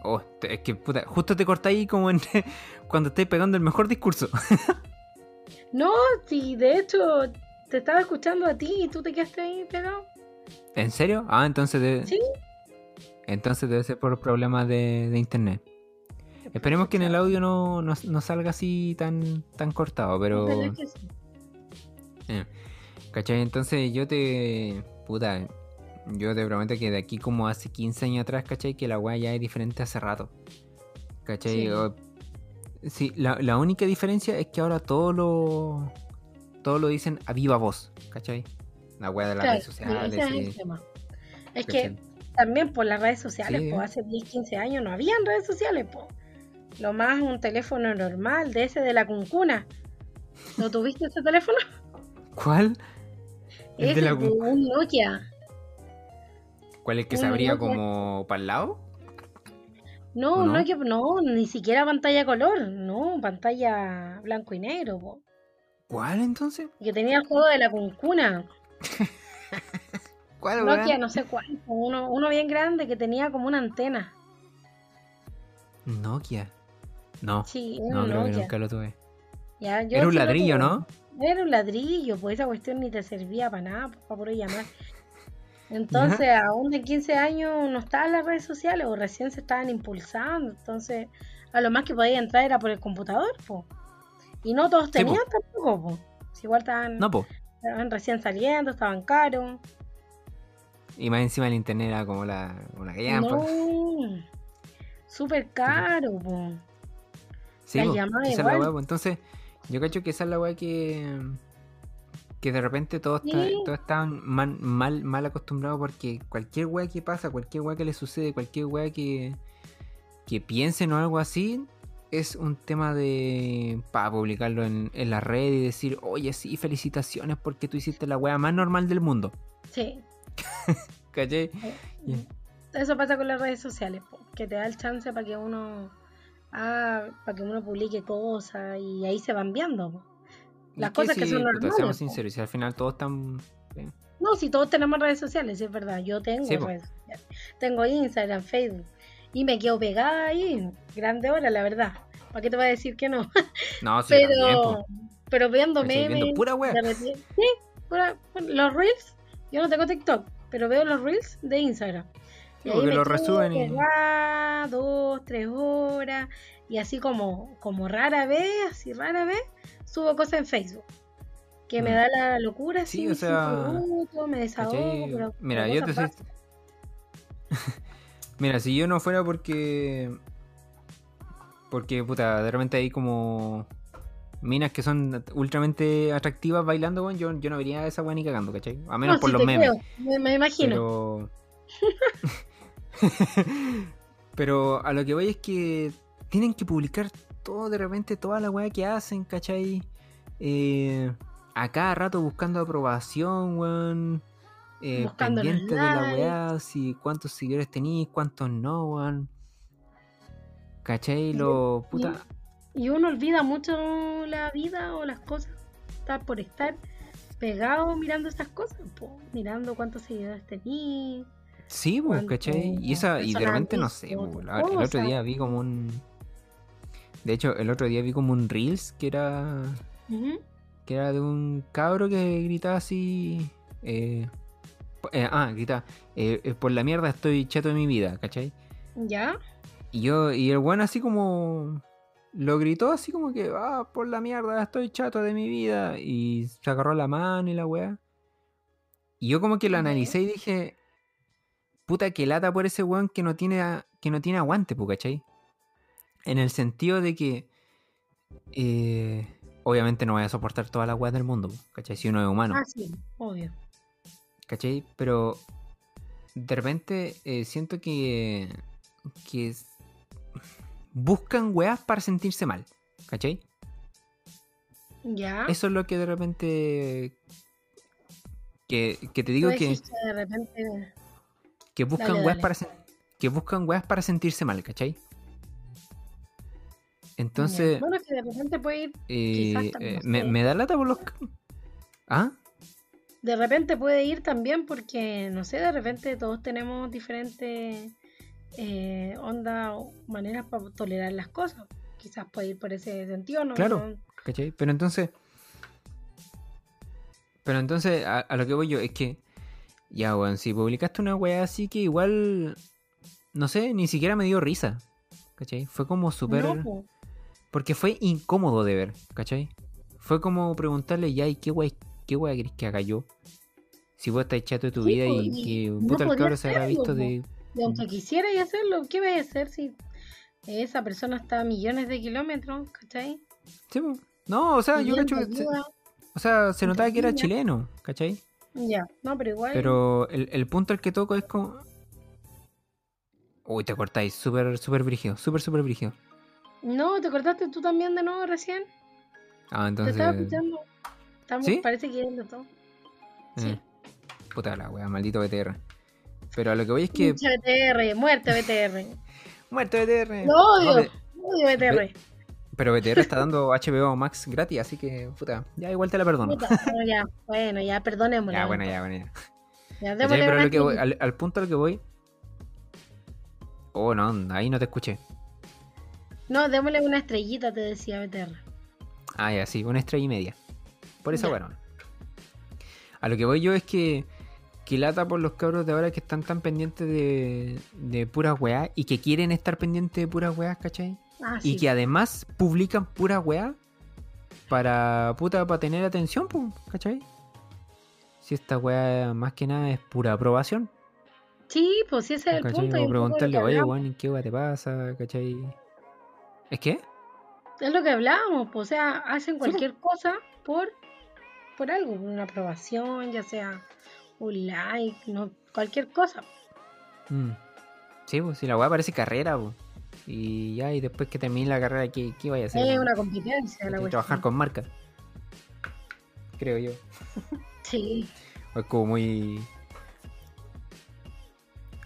Oh, te- es que puta, justo te cortáis como en cuando estés pegando el mejor discurso. No, sí, de hecho, te estaba escuchando a ti y tú te quedaste ahí pegado. ¿En serio? Ah, entonces debe, Sí. entonces debe ser por problemas de, de internet. Esperemos que en el audio no, no, no salga así tan, tan cortado, pero. Ojalá que sí. Eh, ¿Cachai? Entonces yo te. Puta. Yo te prometo que de aquí como hace 15 años atrás, ¿cachai? Que la weá ya es diferente hace rato. ¿Cachai? Sí. O- sí, la, la única diferencia es que ahora todo lo. Todo lo dicen a viva voz, ¿cachai? La weá de las Claro, redes sociales. ese es y- el tema. Es ¿cachai? que también por las redes sociales, Sí, hace 10, 15 años no habían redes sociales, pues. Lo más un teléfono normal, de ese de la cuncuna. ¿No tuviste ese teléfono? ¿Cuál? El de la un Nokia. ¿Cuál es que se un abría como para el lado? No, ¿O un no? No, ni siquiera pantalla color, no, pantalla blanco y negro, po. ¿Cuál entonces? Que tenía el juego de la cuncuna. ¿Cuál, Nokia, no sé cuál, uno, uno bien grande que tenía como una antena. Nokia. No, Sí, no que nunca lo tuve. Ya, yo Era un sí ladrillo. ¿no? Era un ladrillo, pues esa cuestión ni te servía para nada, para poder llamar. Entonces, aún de 15 años no estaban las redes sociales o recién se estaban impulsando. Entonces, a lo más que podía entrar era por el computador, pues. Y no todos Sí, tenían tampoco, pues. Igual estaban, No, pues. estaban recién saliendo, estaban caros. Y más encima el internet era como la una gallampa. No, súper caro, pues. Sí, po, esa es la po. Entonces, yo cacho que esa es la weá que. Que de repente todos, está- Sí. todos estaban mal, mal, mal acostumbrados porque cualquier weá que pasa, cualquier weá que le sucede, cualquier weá que, que piensen o algo así, es un tema de. para publicarlo en, en la red y decir, oye, sí, felicitaciones porque tú hiciste la weá más normal del mundo. Sí. ¿Cachai? Ya. Eso pasa con las redes sociales, que te da el chance para que uno ah, para que uno publique cosas y ahí se van viendo. Las cosas que son normales, Seamos sinceros, si al final todos están. eh, No, si todos tenemos redes sociales, es verdad. Yo tengo Sí, redes sociales. Tengo Instagram, Facebook. Y me quedo pegada ahí. Grande hora, la verdad. ¿Para qué te voy a decir que no? No, sí, también, pero, po. pero viendo Estoy viendo memes. pura repente- sí, pura- los reels. Yo no tengo TikTok, pero veo los reels de Instagram. Sí, Y porque me lo quedo resuben y- dos, tres horas. Y así como, como rara vez, así rara vez, subo cosas en Facebook. Que me Mm. da la locura, Sí, o sea, me desahogo. Mira, yo te soy. Mira, si yo no fuera porque. Porque, puta, de repente hay como. Minas que son ultramente atractivas bailando, weón. Yo, yo no vería a esa weá ni cagando, ¿cachai? A menos No, por los memes. me, me imagino. Pero. Pero a lo que voy es que tienen que publicar todo de repente, toda la weá que hacen, ¿cachai? Eh, a cada rato buscando aprobación, weón. Eh, Buscando de la weá, si cuántos seguidores tenéis, cuántos no, weón. ¿Cachai? Lo puta. Y uno olvida mucho la vida o las cosas. Estar por estar pegado mirando estas cosas, po, mirando cuántos seguidores tenía. Sí, pues, ¿cachai? Y esa, y de repente no sé, po, la- el otro día vi como un. De hecho, el otro día vi como un Reels que era. Que era de un cabro que gritaba así. eh, eh, ah, gritaba. eh, por la mierda estoy chato de mi vida, ¿cachai? ¿Ya? Y yo, y el bueno así como. Lo gritó así como que, ah, por la mierda estoy chato de mi vida. Y se agarró la mano y la weá. Y yo como que lo analicé y dije. Puta que lata por ese weón que no tiene, que no tiene aguante, ¿cachai? En el sentido de que eh, obviamente no voy a soportar todas las weas del mundo, ¿cachai? Si uno es humano. Ah, sí, obvio. ¿Cachai? Pero de repente eh, siento que, que es- buscan weas para sentirse mal, ¿cachai? Ya. Eso es lo que de repente... Que, que te digo que, que de repente. que buscan Dale, weas para que buscan weas para sentirse mal, ¿cachai? Entonces. Bueno, que de repente puede ir. eh, quizás también, eh, me, da lata por los... ¿Ah? De repente puede ir también porque, no sé, de repente todos tenemos diferentes eh, ondas o maneras para tolerar las cosas. Quizás puede ir por ese sentido, ¿no? Claro. No- ¿Cachai? Pero entonces. Pero entonces, a, a lo que voy yo es que. Ya, weón, si publicaste una weá así que igual. No sé, ni siquiera me dio risa. ¿Cachai? Fue como súper. no. Porque fue incómodo de ver, ¿cachai? Fue como preguntarle, ya, ¿y qué weá, qué weá querés que haga yo? Si vos estás chato de tu Sí, vida y y que no puta el podía cabro se habrá visto de. Y aunque quisierais hacerlo, ¿qué vais a hacer si esa persona está a millones de kilómetros, ¿cachai? Sí. No, o sea, yo cacho. se-. O sea, se notaba que era chileno, ¿cachai? Ya, no, pero igual. Pero el, el punto al que toco es como. Uy, te cortáis, súper, súper brígido, súper, súper brígido. No, ¿te cortaste tú también de nuevo recién? Ah, Te entonces. estaba escuchando. Estamos, ¿Sí? Parece que de todo. Sí. eh, puta la wea, maldito BTR. Pero a lo que voy es que. Mucha BTR, muerte BTR. ¡Muerto BTR! Lo No, odio, pe- odio BTR. pero BTR está dando HBO Max gratis, así que, puta, ya igual te la perdono. Puta, bueno, ya, bueno, ya, perdonémosle. Ya, bueno, ya, bueno, ya. Ya, Pero lo que voy- estrellita. al, al punto al que voy. Oh, no, ahí no te escuché. No, démosle una estrellita, te decía BTR. Ah, ya, sí, una estrella y media. Por Ya. bueno. A lo que voy yo es que. Que lata por los cabros de ahora que están tan pendientes de, de puras weas y que quieren estar pendientes de puras weas, ¿cachai? Ah, Y que además publican puras weas para puta para tener atención, pum, ¿cachai? Si esta wea más que nada es pura aprobación, Sí, pues sí, ese es el ¿cachai? punto. y O un poco lo preguntarle, oye, weón, ¿en qué wea te pasa? ¿cachai? ¿Es que? Es lo que hablábamos, pues, o sea, hacen Sí, cualquier cosa por, por algo, por una aprobación, ya sea un like, no, cualquier cosa. Mm. Sí, pues si la weá parece carrera, pues. Y ya, y después que termine la carrera, ¿qué, qué vaya a hacer? Es una competencia la cuestión. trabajar con marcas. Creo yo. Sí, O es como muy.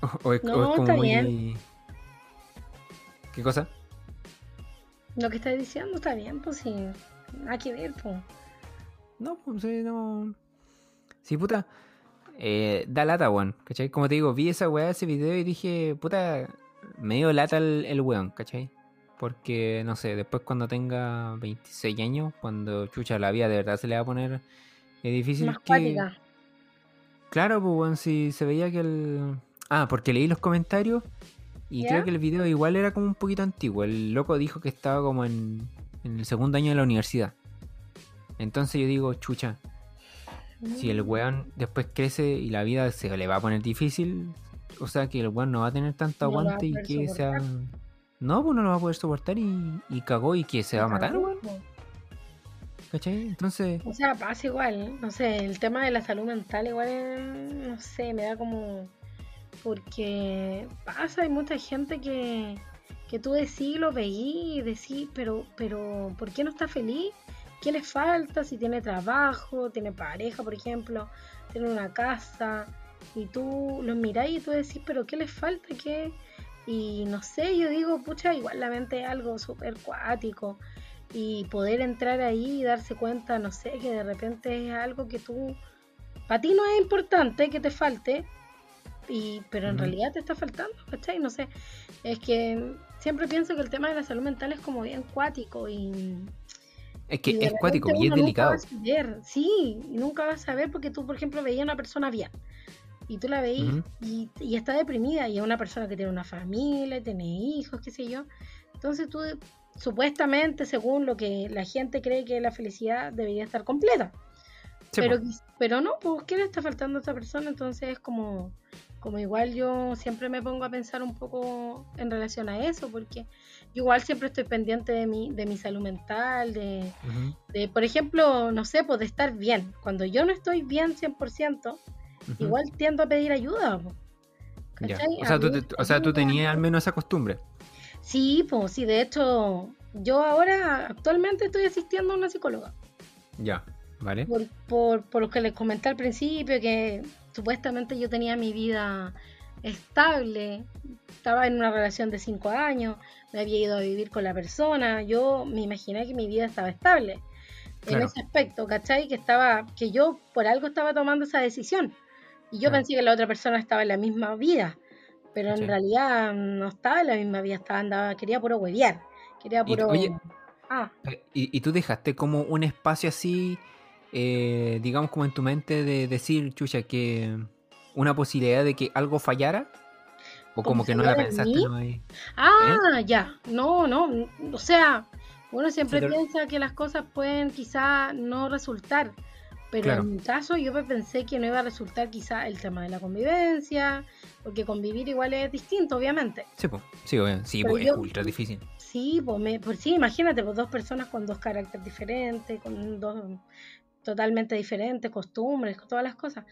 O, o es, o No, es como muy. bien. ¿Qué cosa? Lo que estás diciendo está bien, pues sí, nada que ver, pues. No, pues sí, no. Sí, puta. Eh, da lata, weón. ¿Cachai? Como te digo, vi esa weá, ese video y dije, puta, me dio lata el, el weón, ¿cachai? Porque, no sé, después cuando tenga 26 años, cuando chucha la vida de verdad se le va a poner eh, difícil Más que... cuática. Claro, pues weón, si se veía que el... Ah, porque leí los comentarios y ¿Ya? creo que el video igual era como un poquito antiguo. El loco dijo que estaba como en, en el segundo año de la universidad. Entonces yo digo, chucha, si el Mm. weón después crece y la vida se le va a poner difícil, o sea que el weón no va a tener tanto No aguante y que sea... soportar. No, pues no lo va a poder soportar y, y cagó y que se va a matar, weón. ¿Cachai? Entonces, O sea, pasa igual, no sé, el tema de la salud mental igual, es, no sé, me da como... Porque pasa, hay mucha gente que, que tú decís, lo veís y decís, pero, pero, ¿por qué no está feliz? ¿Qué le falta? Si tiene trabajo, tiene pareja, por ejemplo, tiene una casa, y tú los miráis y tú decís, pero ¿qué les falta? ¿Qué? Y no sé, yo digo, pucha, igual la mente es algo súper cuático y poder entrar ahí y darse cuenta, no sé, que de repente es algo que tú, para ti no es importante que te falte, y, pero en realidad te está faltando, ¿cachai? No sé, es que siempre pienso que el tema de la salud mental es como bien cuático y... es que y es cuático y es delicado. saber, sí, y nunca vas a saber porque tú, por ejemplo, veías a una persona bien y tú la veías Ujú. y, y está deprimida y es una persona que tiene una familia, tiene hijos, qué sé yo. Entonces tú, supuestamente, según lo que la gente cree que la felicidad debería estar completa. Sí, pero, pero no, pues, ¿qué le está faltando a esta persona? Entonces es como, como igual yo siempre me pongo a pensar un poco en relación a eso, porque yo igual siempre estoy pendiente de mi, de mi salud mental, de, de, por ejemplo, no sé, pues de estar bien. Cuando yo no estoy bien 100%, igual tiendo a pedir ayuda. O sea, tú, o sea, tú tenías al menos esa costumbre. Sí, pues sí, de hecho, yo ahora actualmente estoy asistiendo a una psicóloga. Ya, vale. Por, por, por lo que les comenté al principio, que supuestamente yo tenía mi vida estable, estaba en una relación de cinco años, me había ido a vivir con la persona, yo me imaginé que mi vida estaba estable en ese aspecto, ¿cachai? Que estaba, que yo por algo estaba tomando esa decisión. Y yo pensé que la otra persona estaba en la misma vida, pero en realidad no estaba en la misma vida, estaba andaba, quería puro huevear, quería puro... ah. Eh, ¿y, ¿Y tú dejaste como un espacio así eh, digamos como en tu mente de decir, chucha, que una posibilidad de que algo fallara? ¿O como que no la pensaste? No Ah, ¿Eh? ya. No, no. O sea, uno siempre piensa que las cosas pueden quizá no resultar. Pero en mi caso yo pensé que no iba a resultar quizá el tema de la convivencia, porque convivir igual es distinto, obviamente. Sí, pues, sí, sí pues, es ultra difícil. Sí, pues, me, pues sí, imagínate, pues dos personas con dos caracteres diferentes, con dos totalmente diferentes, costumbres, todas las cosas.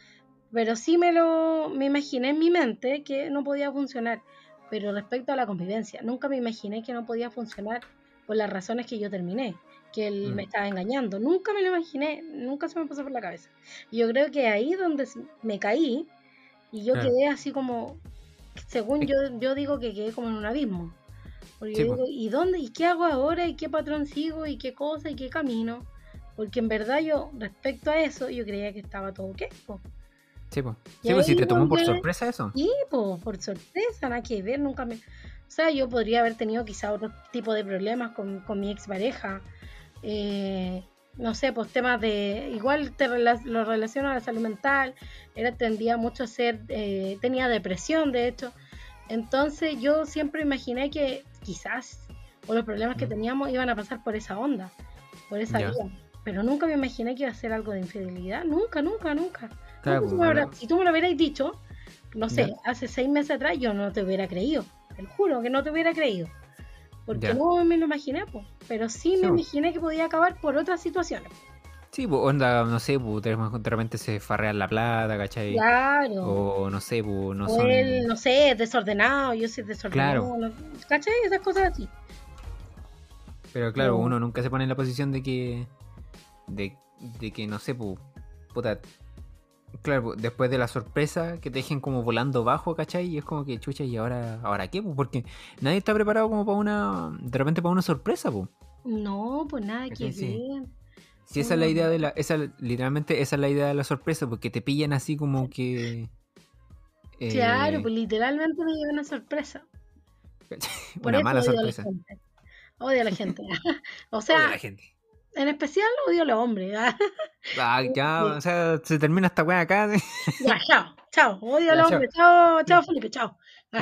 Pero sí me lo me imaginé en mi mente que no podía funcionar. Pero respecto a la convivencia, nunca me imaginé que no podía funcionar por las razones que yo terminé, que él me mm. estaba engañando. Nunca me lo imaginé, nunca se me pasó por la cabeza. Y yo creo que ahí donde me caí y yo quedé así como, según yo, yo digo que quedé como en un abismo. Porque yo digo, ¿y dónde? ¿Y qué hago ahora? ¿Y qué patrón sigo? ¿Y qué cosa? ¿Y qué camino? Porque en verdad yo, respecto a eso, yo creía que estaba todo ok. Sí, pues. Sí, pues si te tomó por sorpresa eso. Sí, pues, por sorpresa, nada que ver, nunca me... O sea, yo podría haber tenido quizá otro tipo de problemas con, con mi expareja. Eh, no sé, pues temas de... Igual te lo relaciono a la salud mental. Era, tendía mucho a ser... Eh, tenía depresión, de hecho. Entonces yo siempre imaginé que quizás, o los problemas que teníamos iban a pasar por esa onda, por esa vida pero nunca me imaginé que iba a ser algo de infidelidad. Nunca, nunca, nunca. Pues, si tú me lo hubieras dicho, no sé, hace seis meses atrás yo no te hubiera creído. Te lo juro que no te hubiera creído. Porque no me lo imaginé, pues. Pero sí me imaginé que podía acabar por otras situaciones. Sí, pues onda, no sé, pues de repente se farrean la plata, ¿cachai? Claro. O no sé, pues no o él, no sé, desordenado, yo soy desordenado. Claro. ¿Cachai? Esas cosas así. Pero claro, uno nunca se pone en la posición de que de, que no sé, puta, claro, después de la sorpresa que te dejen como volando bajo, ¿cachai? Y es como que chucha, ¿y ahora, ahora qué? Porque nadie está preparado como para una, de repente para una sorpresa, pues. No, pues nada que ver. Si esa es la idea de la, esa, literalmente esa es la idea de la sorpresa, porque te pillan así como que... Claro, eh, pues literalmente me lleva una sorpresa. una mala sorpresa. Odio a la gente. o sea, la gente. En especial odio a los hombres. ¿ah? ya, o sea, se termina esta weá acá. ya, chao, chao. Odio a los hombres. Chao, chao, Felipe, chao.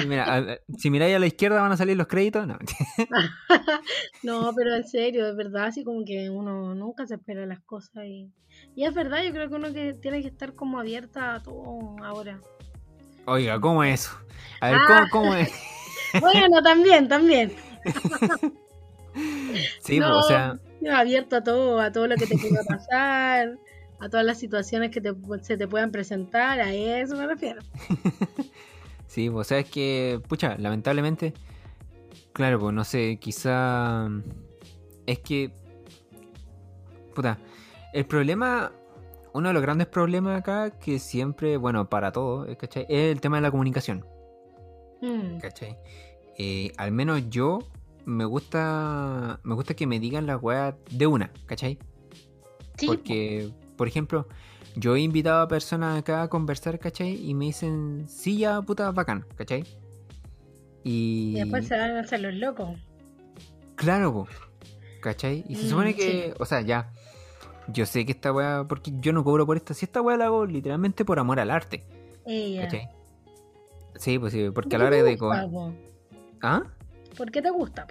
Mira, si miráis a la izquierda van a salir los créditos, no. no, pero en serio, es verdad, así como que uno nunca se espera las cosas y, y es verdad, yo creo que uno que tiene que estar como abierta a todo ahora. Oiga, ¿cómo es eso? A ver, ¿cómo, ah. cómo es? bueno, también, también. sí, pues, o sea abierto a todo, a todo lo que te pueda pasar, a todas las situaciones que se te puedan presentar, a eso me refiero. sí, pues sabes que, pucha, lamentablemente, claro, pues no sé, quizá es que, puta, el problema, uno de los grandes problemas acá, que siempre, bueno, para todo, ¿cachai? Es el tema de la comunicación. Mm. ¿Cachai? Eh, al menos yo me gusta me gusta que me digan las weas de una, ¿cachai? Sí. Porque, por ejemplo, yo he invitado a personas acá a conversar, ¿cachai? Y me dicen, sí, ya, puta, bacán, ¿cachai? Y... después se van a hacer los locos. Claro, ¿cachai? Y se mm, supone que, o sea, ya, yo sé que esta wea, porque yo no cobro por esto, si esta wea la hago literalmente por amor al arte. ¿Cachai? Sí, pues sí, porque a la hora de... ¿Ah? ¿Por qué te gusta?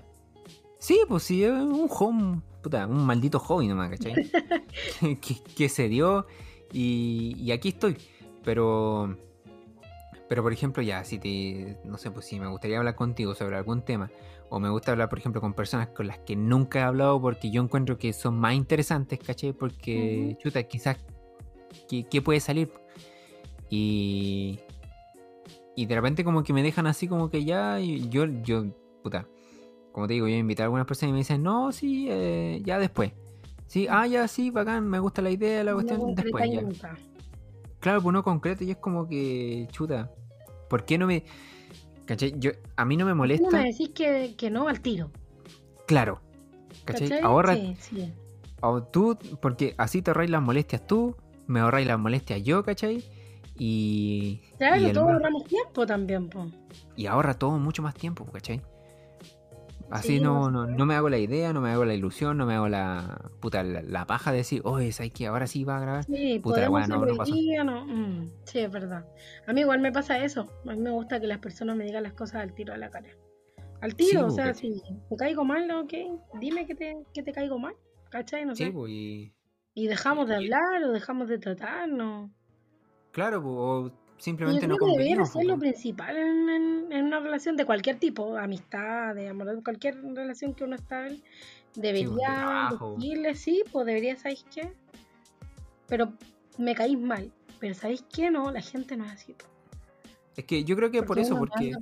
Sí, pues sí, es un home, puta, un maldito hobby nomás, ¿cachai? que, se dio y, aquí estoy. Pero, Pero por ejemplo, ya, si te, no sé, pues si me gustaría hablar contigo sobre algún tema, o me gusta hablar, por ejemplo, con personas con las que nunca he hablado porque yo encuentro que son más interesantes, ¿cachai? Porque, chuta, quizás, ¿qué, puede salir? Y, y de repente como que me dejan así como que ya, yo, puta, como te digo, yo invité a algunas personas y me dicen, no, sí, eh, ya después. Sí, ah, ya, sí, bacán, me gusta la idea, la cuestión, después ya. Claro, pues no concreto y es como que, chuta, ¿por qué no me... ¿Cachai? Yo, a mí no me molesta... No me decís que, que no al tiro. Claro. ¿Cachai? Ahorra... Sí, sí. O tú, porque así te ahorráis las molestias tú, me ahorráis las molestias yo, ¿cachai? Y... Claro, y todos ahorramos tiempo también, pues. Y ahorra todo mucho más tiempo, ¿cachai? Así no, no, no, me hago la idea, no me hago la ilusión, no me hago la puta la, paja de decir, oye, ¿sabes que ahora sí va a grabar? Sí, puta, bueno, no, no, no. Mm, sí, es verdad. A mí igual me pasa eso. A mí me gusta que las personas me digan las cosas al tiro de la cara. Al tiro, o sea, si te caigo mal, ok, dime que te, que te caigo mal, ¿cachai? No sé. y... y... dejamos de hablar o dejamos de tratarnos. Claro, o Simplemente no debería ser lo principal en, una relación de cualquier tipo, amistad, de amor, cualquier relación que uno está debería decirle sí, pues debería, ¿sabéis qué? Pero me caís mal, pero ¿sabéis qué? No, la gente no es así. Es que yo creo que por eso, porque...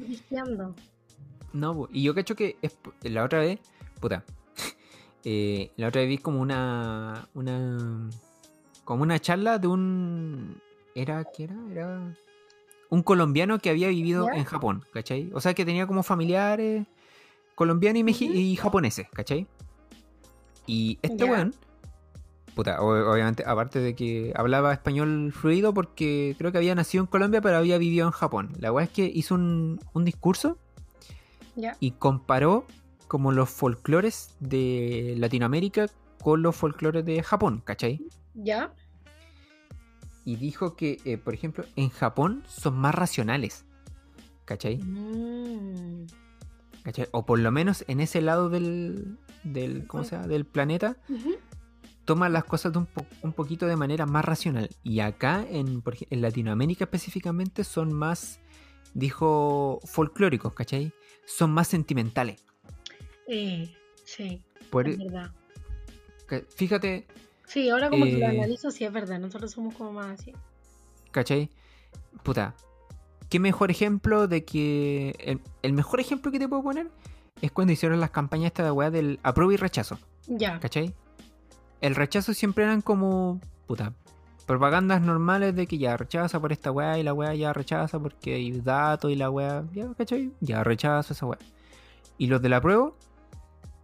No, y yo cacho que es, la otra vez, puta, eh, la otra vez vi como una, una, como una charla de un, era, ¿qué era? Era un colombiano que había vivido en Japón, ¿cachai? O sea, que tenía como familiares colombianos y, y japoneses, ¿cachai? Y este weón, puta, obviamente, aparte de que hablaba español fluido porque creo que había nacido en Colombia, pero había vivido en Japón. La weá es que hizo un, discurso y comparó como los folclores de Latinoamérica con los folclores de Japón, ¿cachai? Ya y dijo que, eh, por ejemplo, en Japón son más racionales. ¿Cachai? Mm. ¿Cachai? O por lo menos en ese lado del, del ¿cómo se llama? del planeta, toman las cosas de un, un, poquito de manera más racional. Y acá, en, en Latinoamérica específicamente, son más, dijo, folclóricos, ¿cachai? Son más sentimentales. Eh, sí, por, es verdad. Fíjate, Sí, ahora como que lo eh, analizo, sí es verdad, nosotros somos como más así. ¿Cachai? Puta, qué mejor ejemplo de que. El, mejor ejemplo que te puedo poner es cuando hicieron las campañas esta de weá del apruebo y rechazo. Ya. ¿Cachai? El rechazo siempre eran como. Puta. Propagandas normales de que ya rechaza por esta weá y la weá ya rechaza porque hay datos y la weá. Ya, ¿cachai? Ya rechazo esa weá. Y los del apruebo,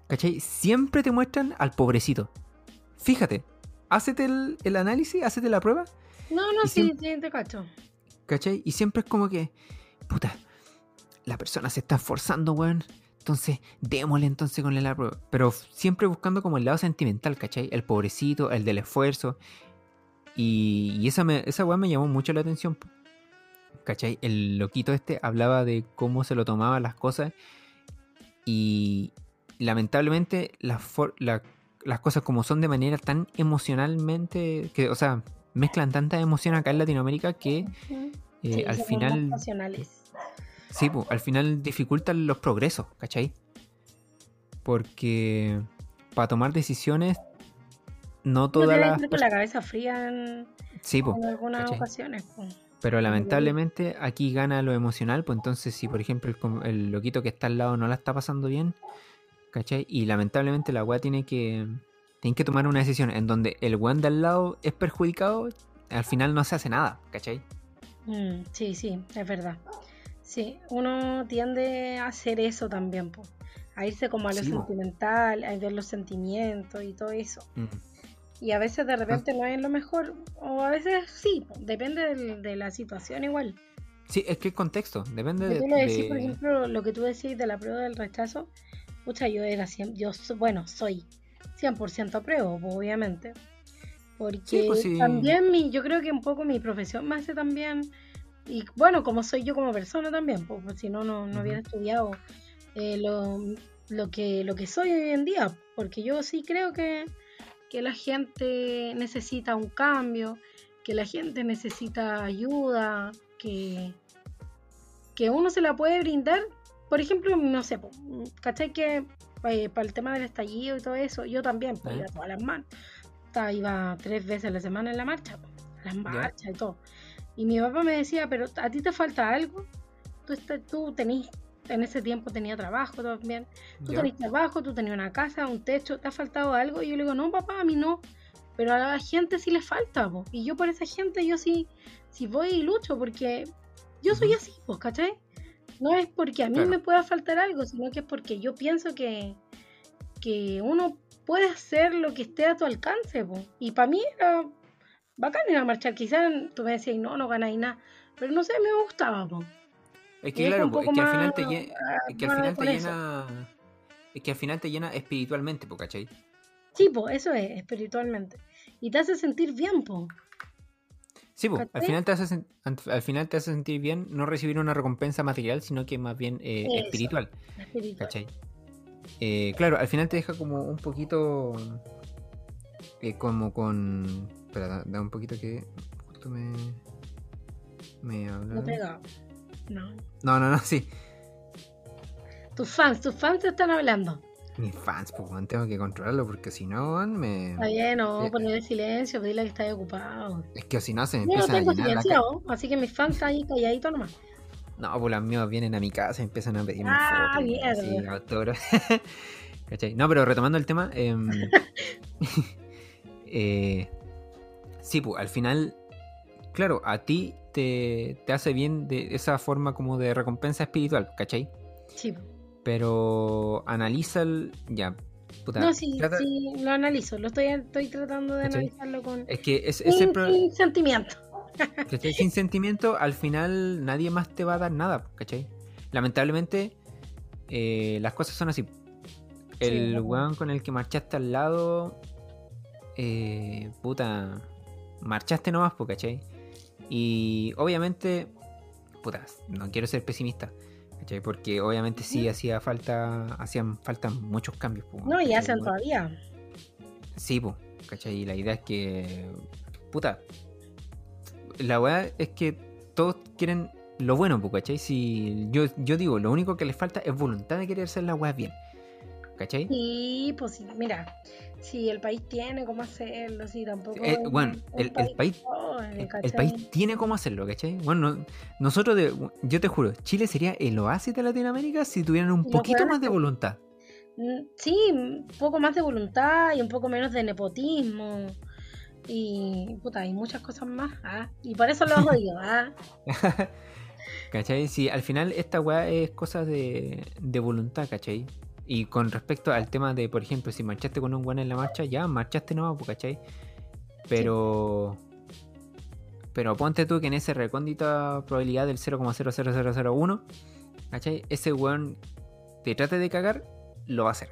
¿cachai? Siempre te muestran al pobrecito. Fíjate, Hacete el, análisis, hacete la prueba. No, no, sí, sí, te cacho. ¿Cachai? Y siempre es como que, puta, la persona se está esforzando, weón. Entonces, démosle entonces con la prueba. Pero siempre buscando como el lado sentimental, ¿cachai? El pobrecito, el del esfuerzo. Y, esa, me, esa weón me llamó mucho la atención. ¿Cachai? El loquito este hablaba de cómo se lo tomaban las cosas. Y lamentablemente la, la las cosas como son de manera tan emocionalmente, que, o sea, mezclan tanta emoción acá en Latinoamérica que eh, al final... Sí, pues, al final dificultan los progresos, ¿cachai? Porque para tomar decisiones no todas las... con la cabeza fría en, sí, en algunas ocasiones. Pero lamentablemente aquí gana lo emocional, pues entonces si por ejemplo el, el, loquito que está al lado no la está pasando bien, ¿cachai? Y lamentablemente la weá tiene que, tiene que tomar una decisión en donde el weón de al lado es perjudicado, al final no se hace nada, ¿cachai? Mm, sí, sí, es verdad. Sí, uno tiende a hacer eso también, a irse como a lo sentimental, a ver los sentimientos y todo eso. Mm. Y a veces de repente no es lo mejor, o a veces sí, depende de, la situación igual. Sí, es que el contexto, depende de... de... por ejemplo, lo que tú decís de la prueba del rechazo, Pucha, yo era yo, bueno, soy 100% apruebo, obviamente. Porque pues también mi, yo creo que un poco mi profesión me hace también, y bueno, como soy yo como persona también, pues, si no, no, hubiera estudiado eh, lo, lo, que, lo que soy hoy en día, porque yo sí creo que, que la gente necesita un cambio, que la gente necesita ayuda, que, que uno se la puede brindar, por ejemplo, no sé, ¿cachai? Que eh, para el tema del estallido y todo eso, yo también, pues, iba todas las manos. Iba tres veces a la semana en la marcha, las marchas y todo. Y mi papá me decía, pero ¿a ti te falta algo? Tú, tú tenés, en ese tiempo tenía trabajo también. Tú tenés trabajo, tú tenías una casa, un techo, ¿te ha faltado algo? Y yo le digo, no, papá, a mí no. Pero a la gente sí le falta, y yo por esa gente yo sí, sí voy y lucho, porque yo soy así, pues, ¿cachai? No es porque a mí me pueda faltar algo, sino que es porque yo pienso que, que uno puede hacer lo que esté a tu alcance, pues. Y para mí era bacán ir a marchar. Quizás tú me decías, no, no ganáis nada. Pero no sé, me gustaba, pues. Es que claro, es que al final te, llena, es que al final te llena. Es que al final te llena espiritualmente, ¿cachai? Sí, pues, eso es, espiritualmente. Y te hace sentir bien, po. Sí, pues, al final, te hace, al final te hace sentir bien no recibir una recompensa material, sino que más bien eh, espiritual. ¿Cachai? Eh, claro, al final te deja como un poquito. Eh, como con. Espera, da, un poquito que. Justo me. Me habla. No pega. No. No, no, no, sí. Tus fans, tus fans te están hablando. Mis fans, pues, tengo que controlarlo porque si no, me. Está bien, no, eh, poner el silencio, pedirle que esté ocupado. Es que si no se me Yo no tengo silencio, así que mis fans están ahí calladitos nomás. No, pues los míos vienen a mi casa y empiezan a pedirme ah, fotos. ¿Cachai? No, pero retomando el tema. Eh, eh, sí, pues al final, claro, a ti te, te hace bien de esa forma como de recompensa espiritual, ¿cachai? Sí. Pero analiza el. Ya. Puta, no, sí, sí, lo analizo. Lo estoy, estoy tratando de analizarlo con. Es que es, sin, sin sentimiento. ¿Cachai? Sin sentimiento, al final nadie más te va a dar nada, ¿cachai? Lamentablemente, eh, las cosas son así. El weón con el que marchaste al lado, eh, puta, marchaste nomás, ¿cachai? Y obviamente, puta, no quiero ser pesimista, porque obviamente sí hacía falta, hacían falta muchos cambios. no, y hacen todavía. Sí, pues, ¿cachai? Y la idea es que, puta, la weá es que todos quieren lo bueno, ¿cachai? Si yo, yo digo, lo único que les falta es voluntad de querer hacer la weá bien. ¿Cachai? Sí, pues mira, si el país tiene cómo hacerlo, si tampoco. Eh, bueno, el, país, el, país tiene cómo hacerlo, ¿cachai? Bueno, nosotros, de, yo te juro, Chile sería el oasis de Latinoamérica si tuvieran un poquito más de voluntad. Mm, sí, un poco más de voluntad y un poco menos de nepotismo. Y puta, hay muchas cosas más. ¿ah? Y por eso lo odio. ¿ah? ¿Cachai? Sí, al final esta weá es cosa de, de voluntad, ¿cachai? Y con respecto al tema de, por ejemplo, si marchaste con un weón en la marcha, ya, marchaste no, ¿cachai? Pero. Pero ponte tú que en esa recóndita probabilidad del 0,00001, ¿cachai? Ese weón te trate de cagar, lo va a hacer.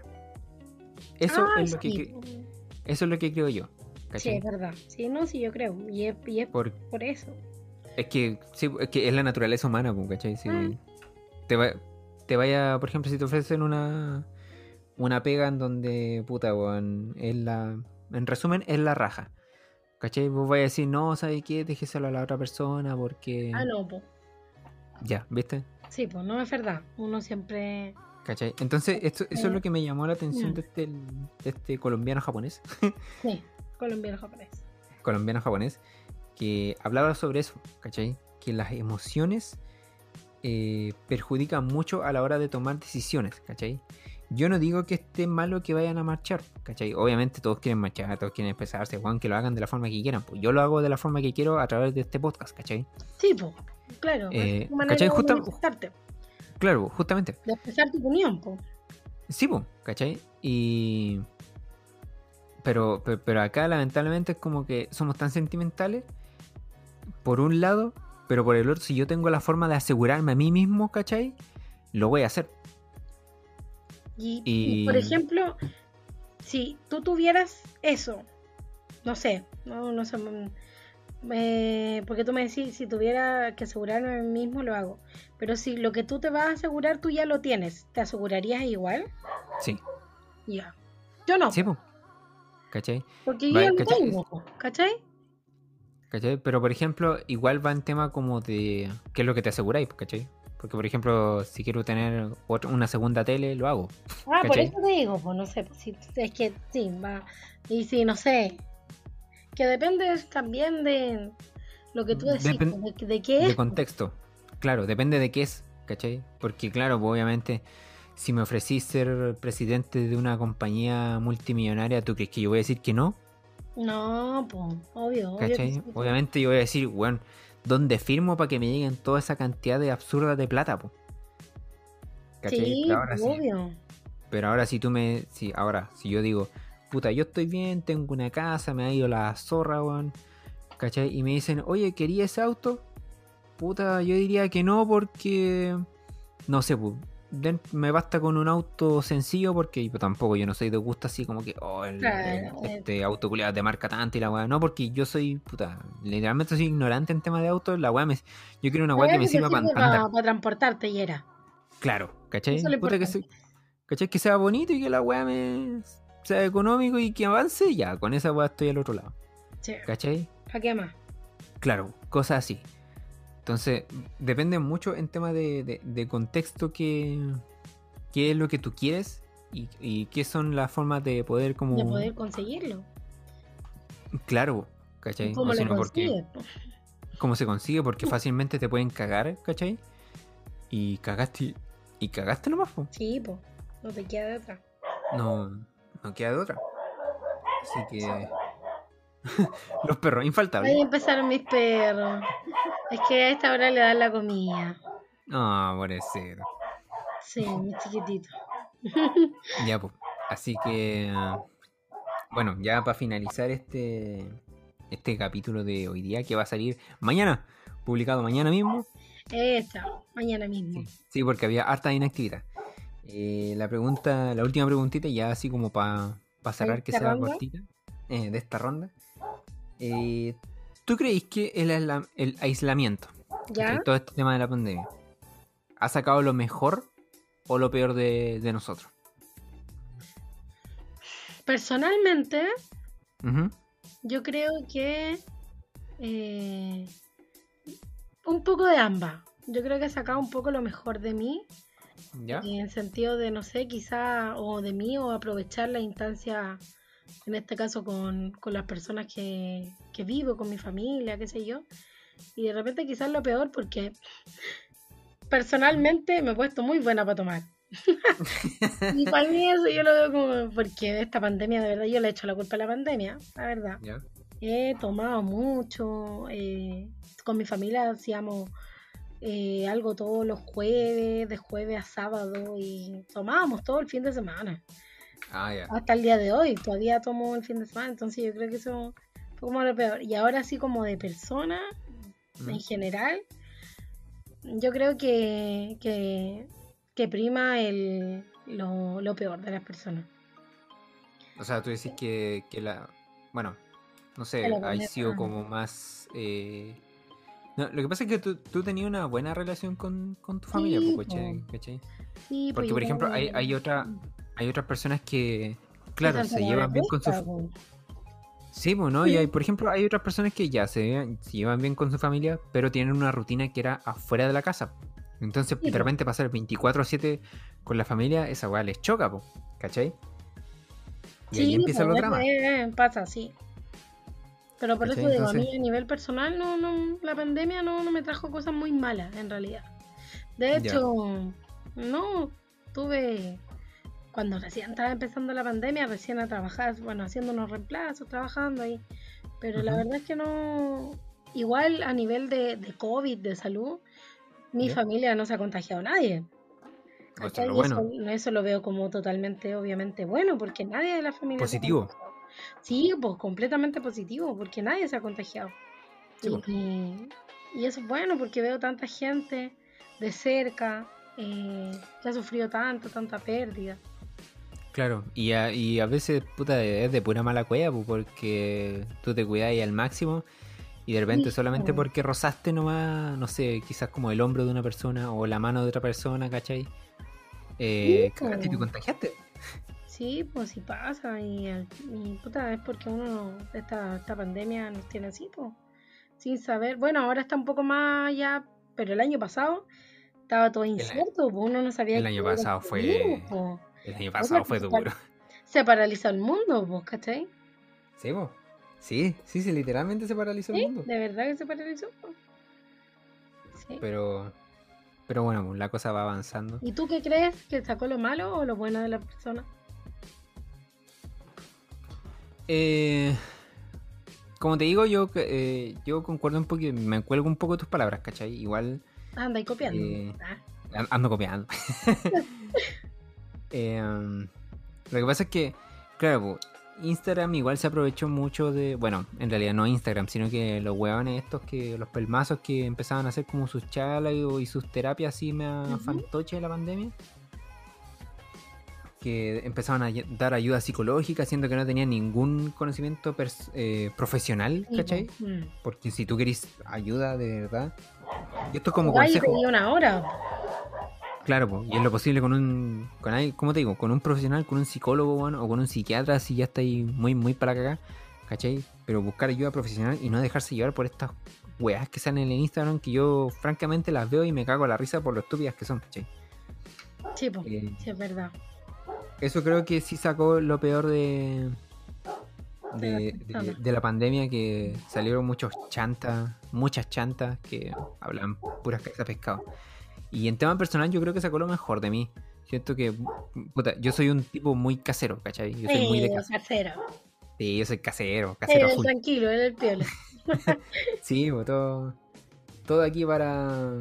Eso ah, es lo que eso es lo que creo yo. Sí, es verdad. Sí, no, sí, yo creo. Y es, por, eso. Es que, sí, es que es la naturaleza humana, ¿cachai? Si ah. te, va, te vaya, por ejemplo, si te ofrecen una, una pega en donde, puta, weón, es la. En resumen, es la raja. ¿Cachai? Vos vais a decir, no, ¿sabes qué? Déjeselo a la otra persona porque. Ah, no, pues. Ya, ¿viste? Sí, pues no es verdad. Uno siempre. ¿Cachai? Entonces, esto, eso es lo que me llamó la atención de este, de este colombiano japonés. sí colombiano-japonés. Colombiano-japonés, que hablaba sobre eso, ¿cachai? Que las emociones eh, perjudican mucho a la hora de tomar decisiones, ¿cachai? Yo no digo que esté malo que vayan a marchar, ¿cachai? Obviamente todos quieren marchar, todos quieren expresarse, Juan, que lo hagan de la forma que quieran. Pues yo lo hago de la forma que quiero a través de este podcast, ¿cachai? Sí, pues, claro. Eh, ¿cachai? Claro, justamente. De expresar tu opinión, pues. Sí, pues, ¿cachai? Y pero, pero, acá lamentablemente es como que somos tan sentimentales, por un lado, pero por el otro, si yo tengo la forma de asegurarme a mí mismo, ¿cachai? Lo voy a hacer. Y, por ejemplo, si tú tuvieras eso, no sé, no, no sé, mm, porque tú me decís, si tuviera que asegurarme a mí mismo, lo hago. Pero si lo que tú te vas a asegurar, tú ya lo tienes, ¿te asegurarías igual? Sí. Ya. Yo no. Sí. ¿Cachai? Porque yo no tengo, ¿cachai? ¿Cachai? Pero por ejemplo, igual va en tema como de qué es lo que te aseguráis, ¿cachai? Porque, por ejemplo, si quiero tener una segunda tele, lo hago. Ah, por eso te digo, pues no sé, pues, es que sí, va. Y si, no sé, que depende también de lo que tú decís, pues, de, qué es. De contexto, claro, depende de qué es, ¿cachai? Porque, claro, pues, obviamente, si me ofrecís ser presidente de una compañía multimillonaria, ¿tú crees que yo voy a decir que no? No, pues, obvio. ¿Cachai? Obviamente yo voy a decir, bueno ¿Dónde firmo para que me lleguen toda esa cantidad de absurdas de plata, po. Sí, obvio. Pero ahora si tú me. Si, ahora, si yo digo, puta, yo estoy bien, tengo una casa, me ha ido la zorra, weón. ¿Cachai? Y me dicen, oye, ¿quería ese auto? Puta, yo diría que no porque. No sé, pues, me basta con un auto sencillo porque yo tampoco yo no soy de gusto así como que oh, eh. este auto culiado de marca tanto y la weá. No, porque yo soy puta, literalmente soy ignorante en tema de autos, la weá me yo quiero una weá que me sirva para, para, transportarte y era. Claro, ¿cachai? Puta que, ¿cachai? que sea bonito y que la weá me sea económico y que avance, ya, con esa weá estoy al otro lado. Sí. ¿Cachai? ¿Para qué más? Claro, cosas así. Entonces, depende mucho en tema de, contexto que, qué es lo que tú quieres y, qué son las formas de poder como... De poder conseguirlo. Claro, ¿cachai? ¿Cómo lo ¿Cómo se consigue? Porque fácilmente te pueden cagar, ¿cachai? Y cagaste, y cagaste nomás, po. Sí, pues, no te queda de otra. No, no queda de otra. Así que... Los perros, infaltables. Ahí empezaron mis perros. Es que a esta hora le dan la comida. No, por ser. Sí, muy chiquitito. ya, pues. Así que. Bueno, ya para finalizar este. Este capítulo de hoy día que va a salir mañana. Publicado mañana mismo. Esta, mañana mismo. Sí, porque había harta inactividad. Eh, la pregunta, la última preguntita, ya así como para cerrar que sea cortita, eh, de esta ronda. Eh, ¿Tú crees que el, aislamiento, todo este tema de la pandemia, ha sacado lo mejor o lo peor de, nosotros? Personalmente, yo creo que eh, un poco de ambas. Yo creo que ha sacado un poco lo mejor de mí. ¿Ya? En el sentido de, no sé, quizá, o de mí, o aprovechar la instancia en este caso con, las personas que, vivo, con mi familia, qué sé yo. Y de repente quizás lo peor porque personalmente me he puesto muy buena para tomar. y para mí eso yo lo veo como porque esta pandemia, de verdad, yo le he hecho la culpa a la pandemia, la verdad. He tomado mucho, eh, con mi familia hacíamos eh, algo todos los jueves, de jueves a sábado, y tomábamos todo el fin de semana. Ah, Hasta el día de hoy, todavía tomo el fin de semana, entonces yo creo que eso fue como lo peor. Y ahora sí como de persona, en general, yo creo que, que, prima el, lo, peor de las personas. O sea, tú decís que, la... Bueno, no sé, ha sido como más... Eh, lo que pasa es que tú, tenías una buena relación con, tu familia, pues, Sí, Porque, por ejemplo, hay, hay, otra, hay otras personas que, claro, se llevan bien con su... Sí, bueno, y hay, por ejemplo, hay otras personas que ya se, llevan bien con su familia, pero tienen una rutina que era afuera de la casa. Entonces, de repente pasar 24 a 7 con la familia, esa weá les choca, po, ¿cachai? Y ahí empieza el drama. pasa, sí. Pero por eso digo, a mí a nivel personal, no, no, la pandemia no, no me trajo cosas muy malas, en realidad. De hecho, no, tuve cuando recién estaba empezando la pandemia, recién a trabajar, bueno, haciendo unos reemplazos, trabajando ahí. Pero la verdad es que no, igual a nivel de, de COVID, de salud, mi familia no se ha contagiado nadie. Eso, bueno. eso, lo veo como totalmente, obviamente, bueno, porque nadie de la familia... Positivo. Sí, pues completamente positivo, porque nadie se ha contagiado. Pues. y, y, eso es bueno, porque veo tanta gente de cerca eh, que ha sufrido tanto, tanta pérdida. Claro, y a, y a veces puta, es de pura mala cueva, porque tú te cuidas al máximo y de repente solamente porque rozaste nomás, no sé, quizás como el hombro de una persona o la mano de otra persona, ¿cachai? Eh, y te contagiaste. Sí, pues sí pasa y, puta, es porque uno, esta, esta pandemia nos tiene así, pues, sin saber. Bueno, ahora está un poco más ya, pero el año pasado estaba todo incierto, po, uno no sabía el año pasado fue- po. El año pasado fue duro. Se paralizó el mundo, po, ¿cachai? ¿Sí, po? Sí, sí, sí, literalmente se paralizó el mundo. de verdad que se paralizó. Sí. Pero, pero bueno, pues, la cosa va avanzando. ¿Y tú qué crees? ¿Que sacó lo malo o lo bueno de la persona? Eh, como te digo, yo, eh, yo concuerdo un poquito, me cuelgo un poco de tus palabras, ¿cachai? Igual Anda ahí copiando. Eh, Ah, An- Ando copiando. Eh, um, lo que pasa es que, claro, Instagram igual se aprovechó mucho de. Bueno, en realidad no Instagram, sino que los huevones estos que. Los pelmazos que empezaban a hacer como sus charlas y, y sus terapias así me Ujú. fantoche de la pandemia. Que empezaban a ay- dar ayuda psicológica, siendo que no tenían ningún conocimiento eh, profesional, ¿cachai? Mm. Porque si tú querés ayuda de verdad. Y esto es como Vaya y consejo. una hora. Claro, po, y es lo posible con un, con ahí, ¿cómo te digo? Con un profesional, con un psicólogo, bueno, o con un psiquiatra, si ya está ahí muy, muy para cagar, ¿cachai? Pero buscar ayuda profesional y no dejarse llevar por estas weas que salen en el Instagram que yo francamente las veo y me cago a la risa por lo estúpidas que son, ¿cachai? Sí, po. Eh, Sí, es verdad. eso creo que sí sacó lo peor de, de, De la pandemia, que salieron muchos chantas, muchas chantas que hablan puras cabezas pescado. Y en tema personal yo creo que sacó lo mejor de mí. Siento que, puta, yo soy un tipo muy casero, ¿cachai? Yo soy muy de casero. Sí, yo soy casero, casero Eh, full. tranquilo, él el piola. Sí, pues, todo, todo aquí para...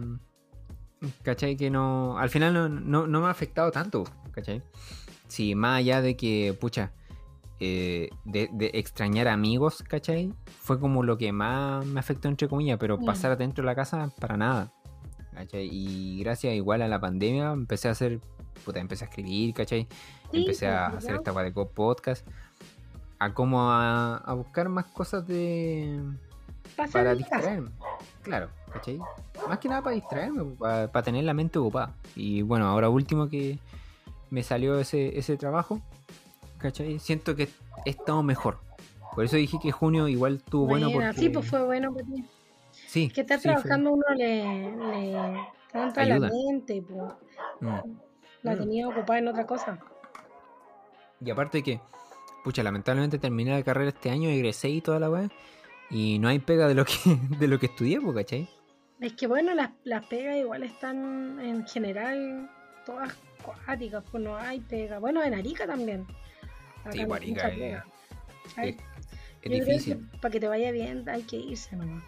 ¿Cachai? Que no... Al final no, no, no me ha afectado tanto, ¿cachai? Sí, más allá de que, pucha, eh, de, de extrañar amigos, ¿cachai? Fue como lo que más me afectó, entre comillas, pero Mm. pasar adentro de la casa, para nada. ¿Cachai? Y gracias igual a la pandemia empecé a hacer, puta, empecé a escribir, ¿cachai? Sí, empecé pues, a hacer esta de podcast, a como a, a buscar más cosas de para distraerme. Claro, ¿cachai? Más que nada para distraerme, para, tener la mente ocupada. Y bueno, ahora último que me salió ese, ese trabajo, ¿cachai? Siento que he estado mejor. Por eso dije que junio igual estuvo bueno Buena, porque... Sí, pues fue bueno para ti. Sí, Que estar sí, fue- trabajando uno le, le tanta la mente, pues. Mm. La Mm. tenía ocupada en otra cosa. Y aparte que, pucha, lamentablemente terminé la carrera este año, egresé y toda la weá. Y no hay pega de lo que, de lo que estudié, pues, ¿cachai? Es que bueno, las, las pegas igual están en general todas cuáticas, pues no hay pega. Bueno, en Arica también. Acá Sí, no Guarica mucha es- Es, difícil. para que te vaya bien hay que irse nomás.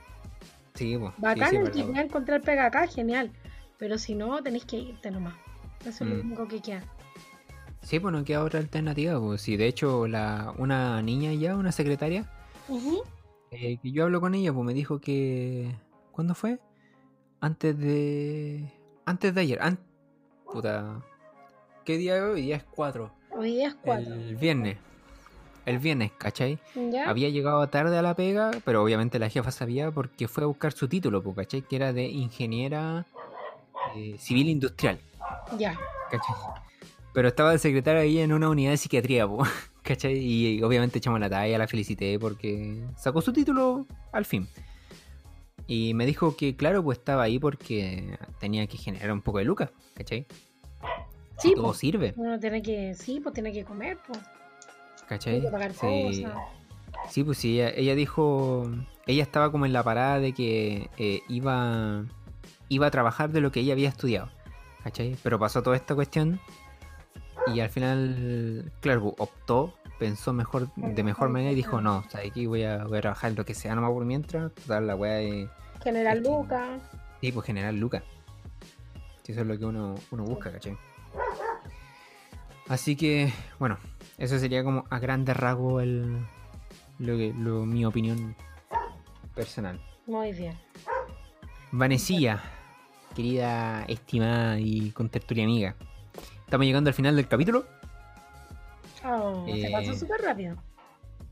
Sí, pues. sí, Bacán sí, verdad. pueda encontrar pega acá, genial. Pero si no, tenéis que irte nomás. Eso es lo Mm. único que queda. Sí, pues no queda otra alternativa. Pues. Sí, de hecho, la, una niña ya, una secretaria, eh, que yo hablo con ella, pues me dijo que. ¿Cuándo fue? Antes de. Antes de ayer. an- Puta. ¿Qué día es hoy? Hoy día es 4. Hoy día es cuatro. El viernes. El viernes, ¿cachai? ¿Ya? Había llegado tarde a la pega, pero obviamente la jefa sabía porque fue a buscar su título, pues, ¿cachai? Que era de ingeniera eh, civil industrial, Ya. ¿cachai? Pero estaba de secretaria ahí en una unidad de psiquiatría, pues, ¿cachai? Y obviamente echamos la talla, la felicité porque sacó su título al fin. Y me dijo que, claro, pues estaba ahí porque tenía que generar un poco de lucas, ¿cachai? Sí, Todo pues. sirve, Uno tiene que, sí, pues tiene que comer, pues. ¿Cachai? Sí. Sí, pues sí, ella, ella dijo, ella estaba como en la parada de que eh, iba, iba a trabajar de lo que ella había estudiado, ¿cachai? Pero pasó toda esta cuestión y al final, claro, optó, pensó mejor de mejor manera y dijo, no, ¿sabes qué? Voy a, voy a trabajar en lo que sea nomás por mientras, dar la weá de, General Luca. sí, pues generar lucas. Sí, eso es lo que uno, uno busca, ¿cachai? Así que, bueno, eso sería como a grandes rasgos el, lo que, lo, mi opinión personal. Muy bien. Vanesilla, querida, estimada y contertulia amiga. Estamos llegando al final del capítulo. Oh, se Eh, pasó súper rápido.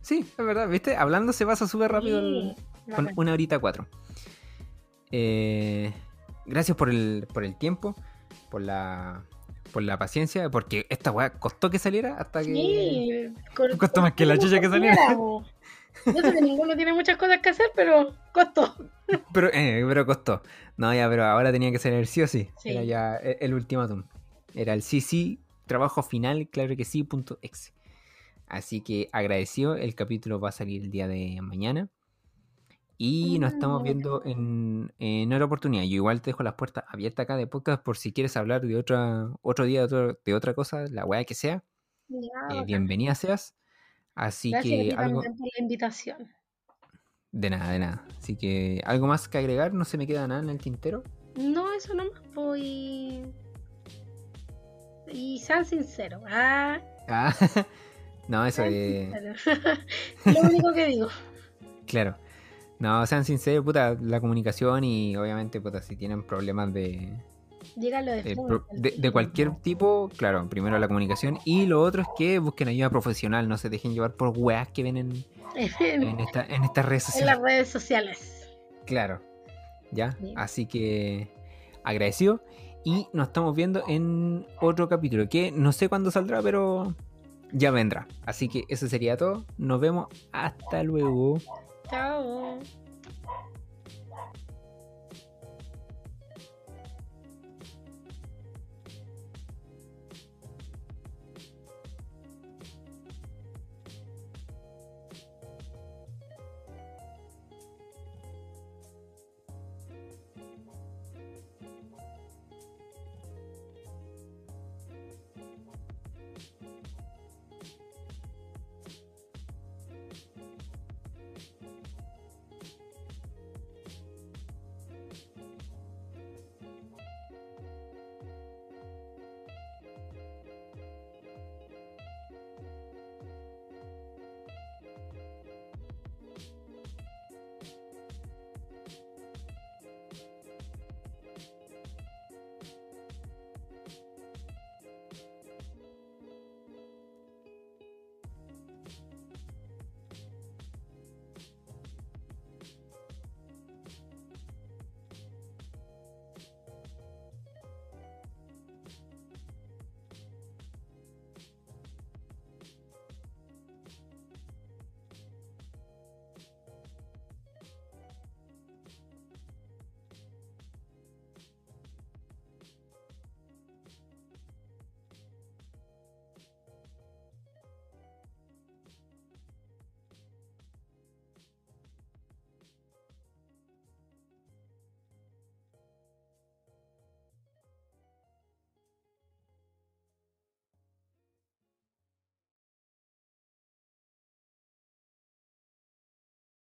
Sí, es verdad, ¿viste? Hablando se pasa súper rápido el- con una horita cuatro. Eh, gracias por el, por el tiempo, por la, por la paciencia, porque esta weá costó que saliera hasta que... Sí, Costó más que la chucha que saliera. Era, po. Yo sé que ninguno tiene muchas cosas que hacer, pero costó. Pero, eh, pero costó. No, ya, pero ahora tenía que ser el sí o sí. Sí. Era ya el, el ultimátum. Era el sí, sí, trabajo final, claro que sí, punto exe. Así que agradecido, el capítulo va a salir el día de mañana. Y nos estamos Mm. viendo en, en otra oportunidad. Yo igual te dejo las puertas abiertas acá de podcast por si quieres hablar de otra, otro día de, otro- de otra cosa, la weá que sea. Eh, bienvenida seas. Así Gracias que algo. por la invitación. De nada, de nada. Así que algo más que agregar, no se me queda nada en el tintero. No, eso nomás, pues. Y, y sean sinceros. Ah, Ah, no, eso es. sinceros. Lo único que digo. Claro. No, sean sinceros, puta, la comunicación y obviamente, puta, si tienen problemas de, Dígalo de pro- de- de cualquier tipo, claro, primero la comunicación y lo otro es que busquen ayuda profesional, no se dejen llevar por weas que ven en, en, en, esta, en estas redes en sociales. las redes sociales. Claro. ¿Ya? Bien. Así que agradecido y nos estamos viendo en otro capítulo que no sé cuándo saldrá, pero ya vendrá. Así que eso sería todo. Nos vemos. Hasta luego. Chao.